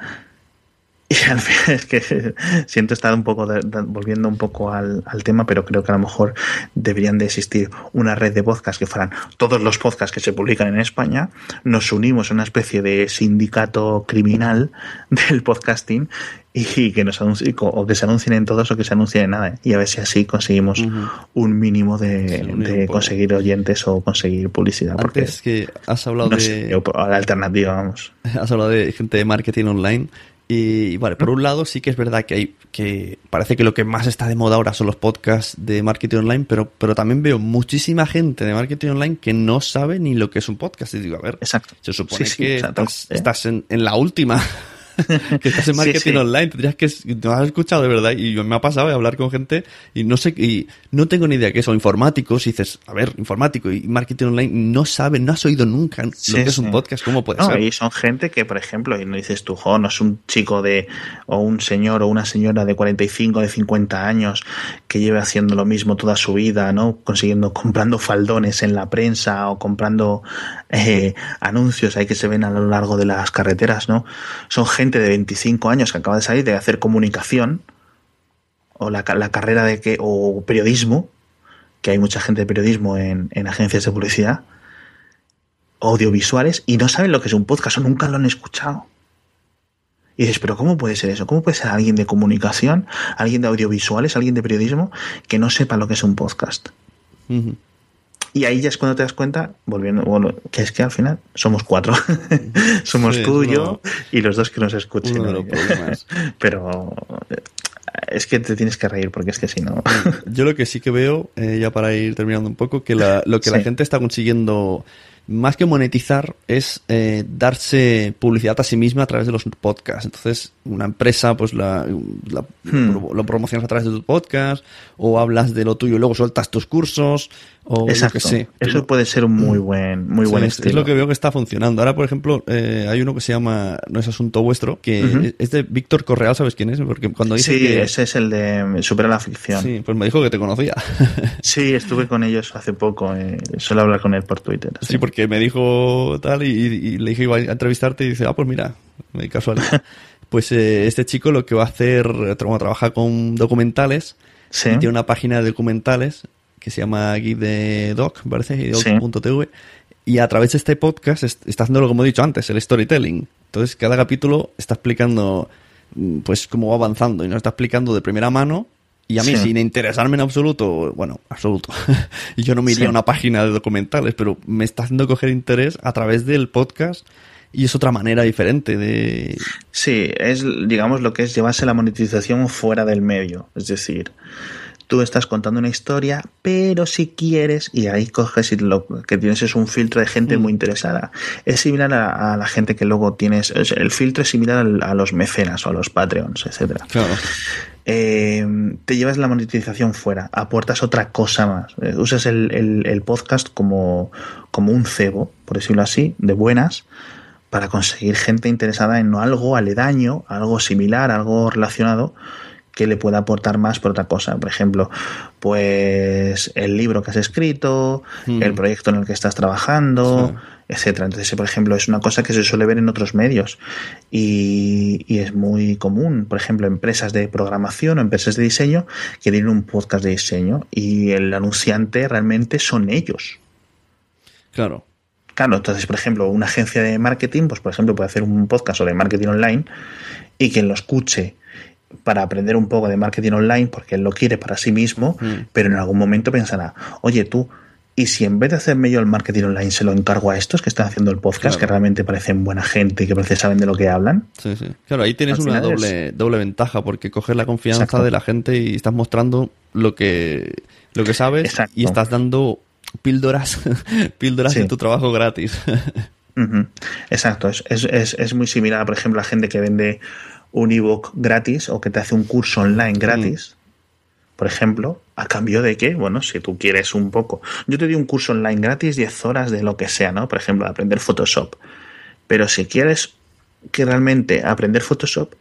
Y al final [LAUGHS] es que siento estar un poco de, de, volviendo un poco al, al, tema, pero creo que a lo mejor deberían de existir una red de podcasts que fueran todos los podcasts que se publican en España. Nos unimos a una especie de sindicato criminal [LAUGHS] del podcasting y que nos anuncien, o que se anuncien en todos o que se anuncien en nada. Y a ver si así conseguimos uh -huh. un mínimo de, de conseguir oyentes o conseguir publicidad. Antes porque que has hablado no de. Sé, yo, la alternativa, vamos. [LAUGHS] Has hablado de gente de marketing online. Y vale, por un lado sí que es verdad que hay que parece que lo que más está de moda ahora son los podcasts de marketing online, pero, pero también veo muchísima gente de marketing online que no sabe ni lo que es un podcast. Y digo, a ver, Exacto. se supone Sí, sí, que estás, estás en, en la última. [LAUGHS] que estás en marketing Sí, sí. online, tendrías que no has escuchado de verdad y me ha pasado de hablar con gente y no sé y no tengo ni idea qué son informáticos y dices, a ver, informático y marketing online no saben, no has oído nunca Sí, lo que es un podcast, ¿cómo puede No, ser? y son gente que, por ejemplo, y no dices tú, jo, no es un chico de, o un señor o una señora de 45, de 50 años que lleve haciendo lo mismo toda su vida, ¿no? Consiguiendo, comprando faldones en la prensa o comprando eh, anuncios ahí que se ven a lo largo de las carreteras, ¿no? Son gente de 25 años que acaba de salir de hacer comunicación o la, la carrera de que, o periodismo, que hay mucha gente de periodismo en, en agencias de publicidad, audiovisuales y no saben lo que es un podcast o nunca lo han escuchado. Y dices, pero ¿cómo puede ser eso? ¿Cómo puede ser alguien de comunicación, alguien de audiovisuales, alguien de periodismo que no sepa lo que es un podcast? Y ahí ya es cuando te das cuenta, volviendo, bueno, que es que al final somos cuatro. [LAUGHS] somos Sí, tú, es yo y los dos que nos escuchen. [LAUGHS] Pero eh, es que te tienes que reír porque es que si no... Yo lo que sí que veo, eh, ya para ir terminando un poco, que la- lo que la gente está consiguiendo, más que monetizar, es eh, darse publicidad a sí misma a través de los podcasts. Entonces, una empresa, pues la, la- Hmm. lo promocionas a través de tu podcast, o hablas de lo tuyo y luego sueltas tus cursos, o Exacto. lo que sé. Eso puede ser un muy buen, muy Sí, buen es, estilo. es lo que veo que está funcionando. Ahora, por ejemplo, eh, hay uno que se llama No es asunto vuestro, que es de Víctor Correal, ¿sabes quién es? Porque cuando dice Sí, que... ese es el de Supera la ficción. Sí, pues me dijo que te conocía. [LAUGHS] Sí, estuve con ellos hace poco. Eh, suelo hablar con él por Twitter. Sí, porque me dijo tal y, y le dije iba a entrevistarte y dice, ah, pues mira, me casualidad. [LAUGHS] pues eh, este chico lo que va a hacer, bueno, trabaja con documentales, Sí. tiene una página de documentales que se llama Guide Doc, parece, guidedoc.tv, y a través de este podcast est- está haciendo lo como he dicho antes, el storytelling. Entonces, cada capítulo está explicando mm, pues cómo va avanzando y nos está explicando de primera mano y a mí, Sí. sin interesarme en absoluto, bueno, absoluto, [LAUGHS] yo no me iría Sí. a una página de documentales, pero me está haciendo coger interés a través del podcast y es otra manera diferente de... Sí, es, digamos, lo que es llevarse la monetización fuera del medio. Es decir, tú estás contando una historia, pero si quieres, y ahí coges y lo que tienes es un filtro de gente Mm. muy interesada. Es similar a, a la gente que luego tienes, el filtro es similar al- a los mecenas o a los Patreons, etcétera. Claro. eh, te llevas la monetización fuera, aportas otra cosa más. Eh, usas el, el- el podcast como, como un cebo, por decirlo así, de buenas, para conseguir gente interesada en algo aledaño, algo similar, algo relacionado que le pueda aportar más por otra cosa. Por ejemplo, pues el libro que has escrito, Mm. el proyecto en el que estás trabajando, Sí. etcétera. Entonces, por ejemplo, es una cosa que se suele ver en otros medios y, y es muy común. Por ejemplo, empresas de programación o empresas de diseño que tienen un podcast de diseño y el anunciante realmente son ellos. Claro. Claro, entonces, por ejemplo, una agencia de marketing, pues por ejemplo, puede hacer un podcast o de marketing online y quien lo escuche para aprender un poco de marketing online, porque él lo quiere para sí mismo, Mm. pero en algún momento pensará, oye tú, ¿y si en vez de hacerme yo el marketing online se lo encargo a estos que están haciendo el podcast, Claro. que realmente parecen buena gente y que parece saben de lo que hablan? Sí, sí. Claro, ahí tienes una doble, doble ventaja porque coges la confianza Exacto. de la gente y estás mostrando lo que, lo que sabes Exacto. y estás dando píldoras, [LAUGHS] píldoras Sí. de tu trabajo gratis. [LAUGHS] Exacto, es, es, es, es muy similar, por ejemplo, a gente que vende un ebook gratis o que te hace un curso online gratis, por ejemplo, a cambio de que, bueno, si tú quieres un poco, yo te doy un curso online gratis, 10 horas de lo que sea, ¿no? Por ejemplo, de aprender Photoshop. Pero si quieres que realmente aprender Photoshop,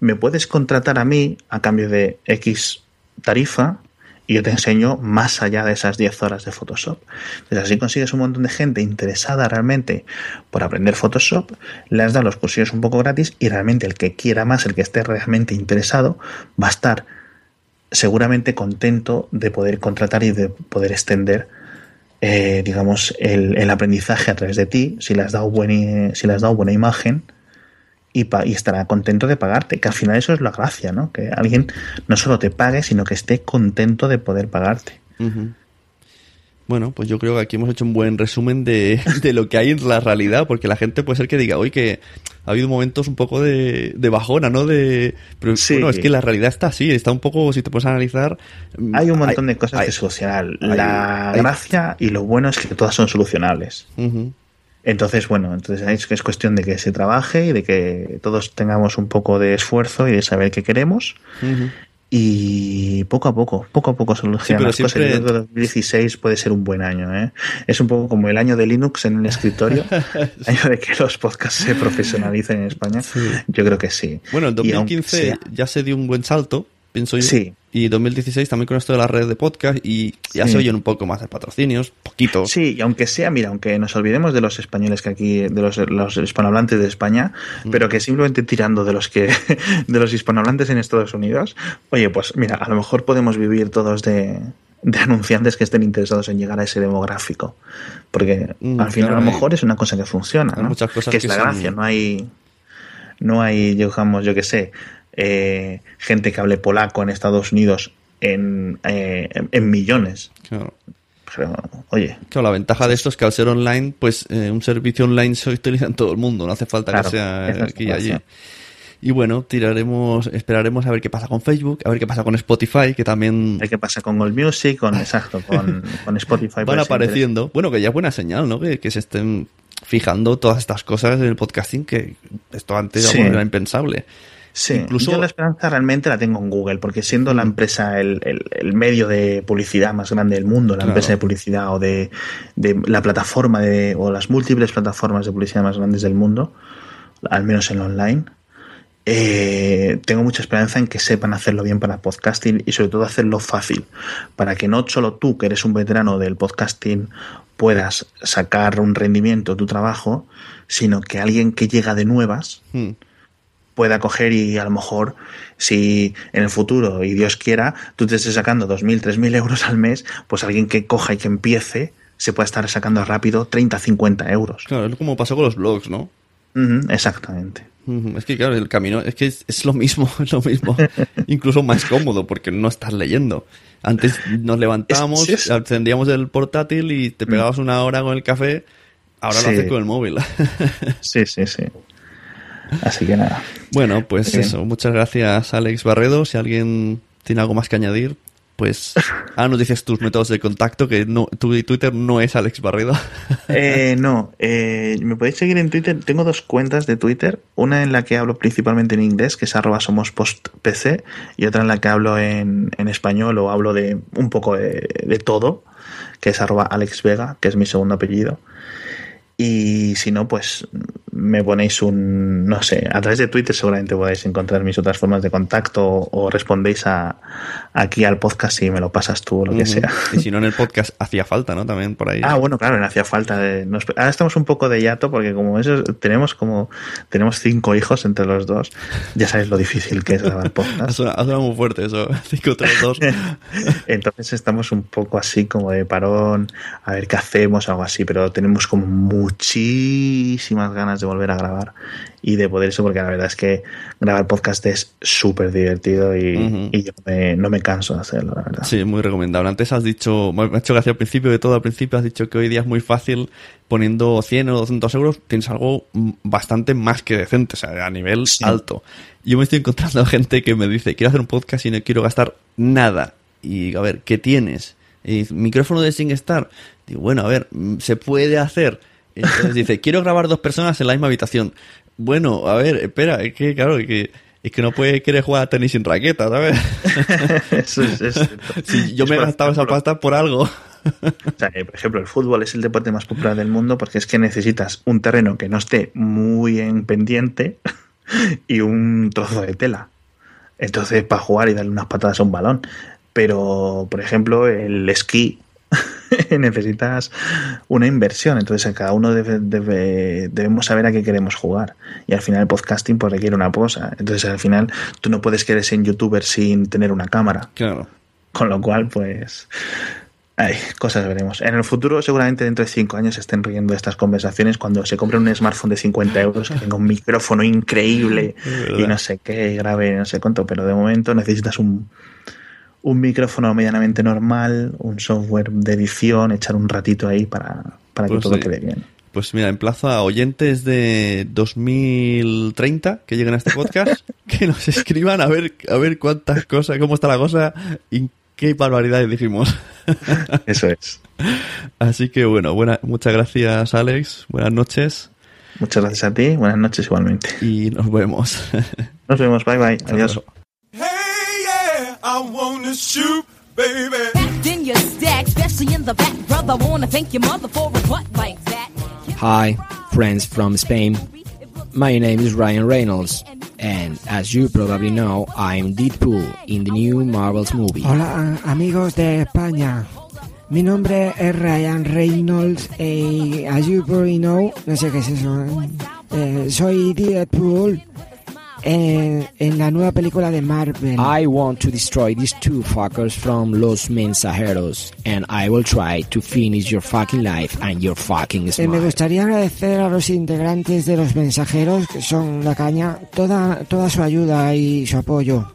me puedes contratar a mí a cambio de X tarifa y yo te enseño más allá de esas 10 horas de Photoshop. Entonces así consigues un montón de gente interesada realmente por aprender Photoshop, le has dado los cursillos un poco gratis y realmente el que quiera más, el que esté realmente interesado, va a estar seguramente contento de poder contratar y de poder extender eh, digamos, el, aprendizaje a través de ti, si le has dado, si le has dado buena imagen, y, y, estará contento de pagarte, que al final eso es la gracia, ¿no? Que alguien no solo te pague, sino que esté contento de poder pagarte. Bueno, pues yo creo que aquí hemos hecho un buen resumen [LAUGHS] de, lo que hay en la realidad, porque la gente puede ser que diga, hoy que ha habido momentos un poco de, bajona, ¿no? De, pero bueno, es que la realidad está así, está un poco, si te puedes analizar... Mm, hay un montón de cosas que solucionar. la gracia y lo bueno es que todas son solucionables. Entonces, bueno, entonces es, es cuestión de que se trabaje y de que todos tengamos un poco de esfuerzo y de saber qué queremos. Y poco a poco, poco a poco solucionan las cosas. Yo 2016 puede ser un buen año. ¿eh? Es un poco como el año de Linux en el escritorio, el [LAUGHS] año de que los podcasts se profesionalicen en España. Yo creo que sí. Bueno, en 2015 ya se dio un buen salto pienso yo. Sí. Y 2016 también con esto de la red de podcast y ya se oyen un poco más de patrocinios, poquito. Sí, y aunque sea, mira, aunque nos olvidemos de los españoles que aquí, de los, los hispanohablantes de España, mm. pero que simplemente tirando de los que, [LAUGHS] de los hispanohablantes en Estados Unidos, oye, pues mira, a lo mejor podemos vivir todos de, de anunciantes que estén interesados en llegar a ese demográfico. Porque mm, al final a lo mejor es una cosa que funciona, ¿no? Muchas cosas que es la gracia, no hay, no hay, digamos, yo qué sé, eh, gente que hable polaco en Estados Unidos en, eh, en millones. Claro. Pero, oye. Claro, la ventaja de esto es que al ser online, pues eh, un servicio online se utiliza en todo el mundo, no hace falta que sea aquí y allí. Y bueno, tiraremos, esperaremos a ver qué pasa con Facebook, a ver qué pasa con Spotify, que también... A ver qué pasa con Gold Music, con, exacto, con, [LAUGHS] con Spotify. Van apareciendo. Bueno, que ya es buena señal, ¿no? Que, que se estén fijando todas estas cosas en el podcasting, que esto antes era impensable. Sí, Incluso... yo la esperanza realmente la tengo en Google, porque siendo la empresa, el, el, medio de publicidad más grande del mundo, la empresa de publicidad o de, de, la plataforma de, o las múltiples plataformas de publicidad más grandes del mundo, al menos en online, eh, tengo mucha esperanza en que sepan hacerlo bien para podcasting y sobre todo hacerlo fácil, para que no solo tú, que eres un veterano del podcasting, puedas sacar un rendimiento de tu trabajo, sino que alguien que llega de nuevas... Hmm pueda coger y a lo mejor si en el futuro y Dios quiera tú te estés sacando 2.000, 3.000 euros al mes, pues alguien que coja y que empiece se puede estar sacando rápido 30, 50 euros. Claro, es como pasó con los blogs, ¿no? exactamente. Es que claro, el camino es que es, lo mismo, es lo mismo, [LAUGHS] [LAUGHS] incluso más cómodo porque no estás leyendo. Antes nos levantamos, encendíamos el portátil y te pegabas una hora con el café, ahora lo haces con el móvil. [LAUGHS] sí, sí, sí. Así que nada. Bueno, pues eso. Muchas gracias, Alex Barredo. Si alguien tiene algo más que añadir, pues [LAUGHS] ahora nos dices tus métodos de contacto, que no, tu Twitter no es Alex Barredo. [LAUGHS] Eh, no, eh, me podéis seguir en Twitter. Tengo dos cuentas de Twitter. Una en la que hablo principalmente en inglés, que es arroba somos post PC, y otra en la que hablo en, español o hablo de un poco de, de todo, que es arroba Alex Vega, que es mi segundo apellido. Y si no, pues me ponéis un, no sé, a través de Twitter seguramente podéis encontrar mis otras formas de contacto o, respondéis a, aquí al podcast y me lo pasas tú o lo que sea. Y si no en el podcast hacía falta, ¿no? También por ahí. Ah, bueno, claro, en hacía falta. ahora estamos un poco de yato porque como eso, tenemos como, tenemos cinco hijos entre los dos, ya sabéis lo difícil que es grabar podcast. ha muy fuerte eso, [LAUGHS] cinco dos. [LAUGHS] Entonces estamos un poco así como de parón, a ver qué hacemos, algo así, pero tenemos como muchísimas ganas de volver a grabar y de poder eso, porque la verdad es que grabar podcast es súper divertido y, yo no me canso de hacerlo, la verdad. Sí, muy recomendable. Antes has dicho, me ha hecho gracia al principio de todo, al principio has dicho que hoy día es muy fácil poniendo 100 o 200 euros, tienes algo bastante más que decente, o sea, a nivel alto. Yo me estoy encontrando [LAUGHS] gente que me dice, quiero hacer un podcast y no quiero gastar nada. Y a ver, ¿qué tienes? Y micrófono de SingStar. Digo, bueno, a ver, se puede hacer entonces dice, quiero grabar dos personas en la misma habitación. Bueno, a ver, espera, es que claro, es que, es que no puede querer jugar a tenis sin raqueta, ¿sabes? [LAUGHS] Eso es, [LAUGHS] si yo me he gastado esa pasta por algo. O sea, por ejemplo, el fútbol es el deporte más popular del mundo porque es que necesitas un terreno que no esté muy en pendiente [LAUGHS] y un trozo de tela. Entonces, para jugar y darle unas patadas a un balón. Pero, por ejemplo, el esquí [LAUGHS] necesitas una inversión. Entonces, cada uno debe, debemos saber a qué queremos jugar. Y al final el podcasting pues, requiere una cosa. Entonces, al final tú no puedes querer ser youtuber sin tener una cámara. Claro. Con lo cual, pues... Ay, cosas veremos. En el futuro, seguramente dentro de cinco años, estén riendo estas conversaciones cuando se compre un smartphone de 50 euros que tenga un micrófono increíble [LAUGHS] y no sé qué, grave, no sé cuánto, pero de momento necesitas un, un micrófono medianamente normal, un software de edición, echar un ratito ahí para, para que pues todo quede bien. Pues mira, emplazo a oyentes de 2030 que lleguen a este podcast, [LAUGHS] que nos escriban a ver, a ver cuántas cosas, cómo está la cosa y qué barbaridades dijimos. [LAUGHS] Eso es. Así que bueno, buena, muchas gracias Alex, buenas noches. Muchas gracias a ti, buenas noches igualmente. Y nos vemos. Nos vemos, bye bye, adiós. I wanna shoot, baby. Back in your stack, especially in the back, brother. Wanna thank your mother for a butt like that. Hi, friends from Spain. My name is Ryan Reynolds, and as you probably know, I'm Deadpool in the new Marvel's movie. Hola, amigos de España. Mi nombre es Ryan Reynolds y as you probably know, no sé qué es eso, eh, soy Deadpool en, en, la nueva película de Marvel. I want to destroy these two fuckers from Los Mensajeros and I will try to finish your fucking life and your fucking smile. Eh, me gustaría agradecer a los integrantes de Los Mensajeros, que son la caña, toda, toda su ayuda y su apoyo.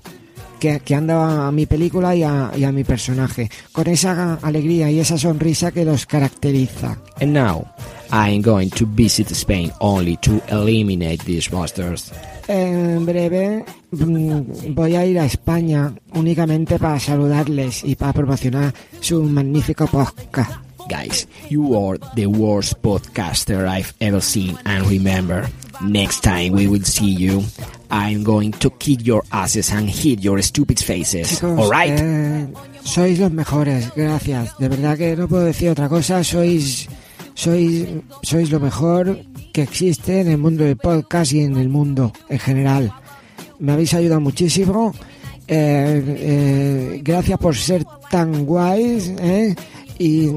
Que, que han dado a mi película y a, y a mi personaje, con esa alegría y esa sonrisa que los caracteriza. And now, I'm going to visit Spain only to eliminate these monsters. En breve mm, voy a ir a España únicamente para saludarles y para promocionar su magnífico podcast. Guys, you are the worst podcaster I've ever seen and remember, next time we will see you, I'm going to kick your asses and hit your stupid faces. Chicos, Alright? Eh, sois los mejores, gracias. De verdad que no puedo decir otra cosa, sois sois sois lo mejor que existe en el mundo del podcast y en el mundo en general. Me habéis ayudado muchísimo. Eh, eh, gracias por ser tan guays. ¿eh? Y,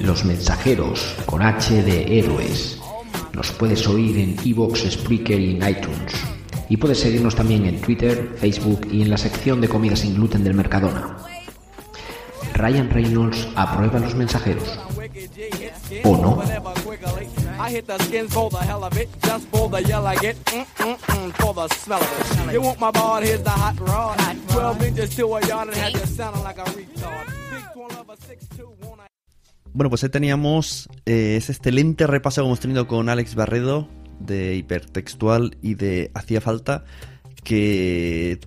Los mensajeros con H de héroes. Nos puedes oír en Evox, Spreaker y en iTunes. Y puedes seguirnos también en Twitter, Facebook y en la sección de comida sin gluten del Mercadona. Ryan Reynolds aprueba los mensajeros. ¿O no? Bueno, pues ahí teníamos eh, ese excelente repaso que hemos tenido con Alex Barredo de hipertextual y de hacía falta que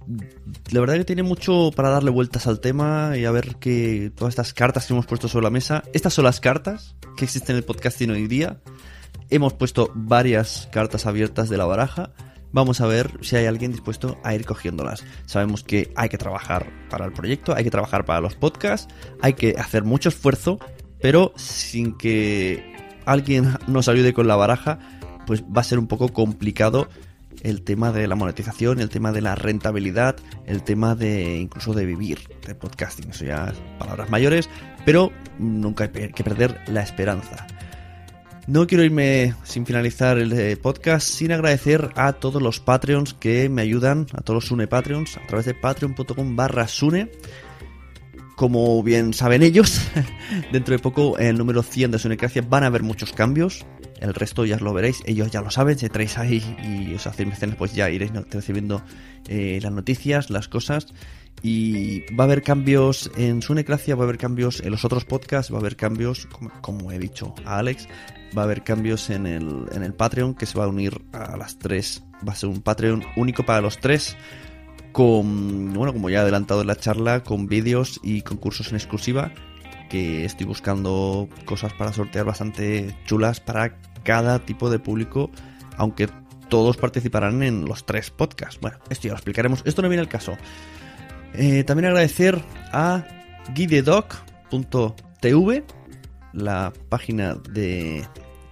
la verdad que tiene mucho para darle vueltas al tema y a ver que todas estas cartas que hemos puesto sobre la mesa, estas son las cartas que existen en el podcasting hoy día. Hemos puesto varias cartas abiertas de la baraja. Vamos a ver si hay alguien dispuesto a ir cogiéndolas. Sabemos que hay que trabajar para el proyecto, hay que trabajar para los podcasts, hay que hacer mucho esfuerzo, pero sin que alguien [LAUGHS] nos ayude con la baraja, pues va a ser un poco complicado el tema de la monetización, el tema de la rentabilidad, el tema de incluso de vivir de podcasting. Eso ya es palabras mayores, pero nunca hay que perder la esperanza. No quiero irme sin finalizar el eh, podcast sin agradecer a todos los Patreons que me ayudan, a todos los Sune Patreons, a través de patreon.com barra Sune. Como bien saben ellos, [LAUGHS] dentro de poco el número 100 de Sunecracia van a haber muchos cambios. El resto ya lo veréis, ellos ya lo saben, si traéis ahí y os hacéis mecenas, pues ya iréis recibiendo eh, las noticias, las cosas. Y va a haber cambios en Sunecracia, va a haber cambios en los otros podcasts, va a haber cambios, como, he dicho a Alex, va a haber cambios en el, en el Patreon que se va a unir a las tres. Va a ser un Patreon único para los tres con, bueno, como ya he adelantado en la charla, con vídeos y concursos en exclusiva, que estoy buscando cosas para sortear bastante chulas para cada tipo de público, aunque todos participarán en los tres podcasts. Bueno, esto ya lo explicaremos, esto no viene al caso. Eh, también agradecer a guidedoc.tv, la página de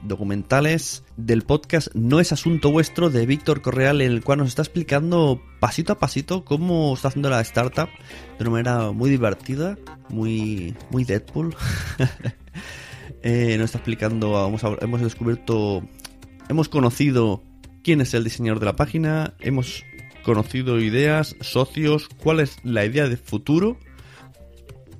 documentales del podcast No es Asunto Vuestro de Víctor Correal, en el cual nos está explicando pasito a pasito cómo está haciendo la startup de una manera muy divertida, muy, muy Deadpool. [LAUGHS] Eh, nos está explicando, hemos, hemos descubierto, hemos conocido quién es el diseñador de la página, hemos conocido ideas, socios, cuál es la idea de futuro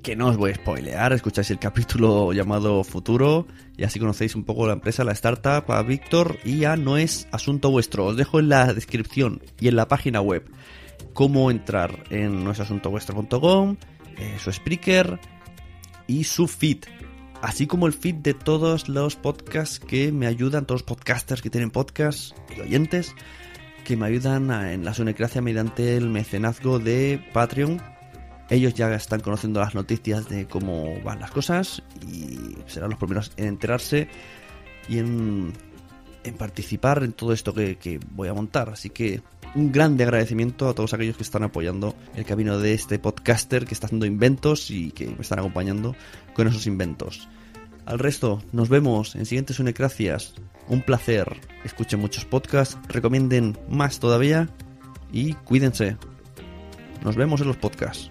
que no os voy a spoilear, escucháis el capítulo llamado Futuro y así conocéis un poco la empresa, la startup, a Víctor y ya no es asunto vuestro. Os dejo en la descripción y en la página web cómo entrar en noesasuntovuestro.com, eh, su speaker y su feed. Así como el feed de todos los podcasts que me ayudan, todos los podcasters que tienen podcasts y oyentes, que me ayudan en la Sunecracia mediante el mecenazgo de Patreon ellos ya están conociendo las noticias de cómo van las cosas y serán los primeros en enterarse y en, participar en todo esto que, voy a montar. Así que un grande agradecimiento a todos aquellos que están apoyando el camino de este podcaster que está haciendo inventos y que me están acompañando con esos inventos. Al resto, nos vemos en siguientes Unecracias. Un placer. Escuchen muchos podcasts, recomienden más todavía y cuídense. Nos vemos en los podcasts.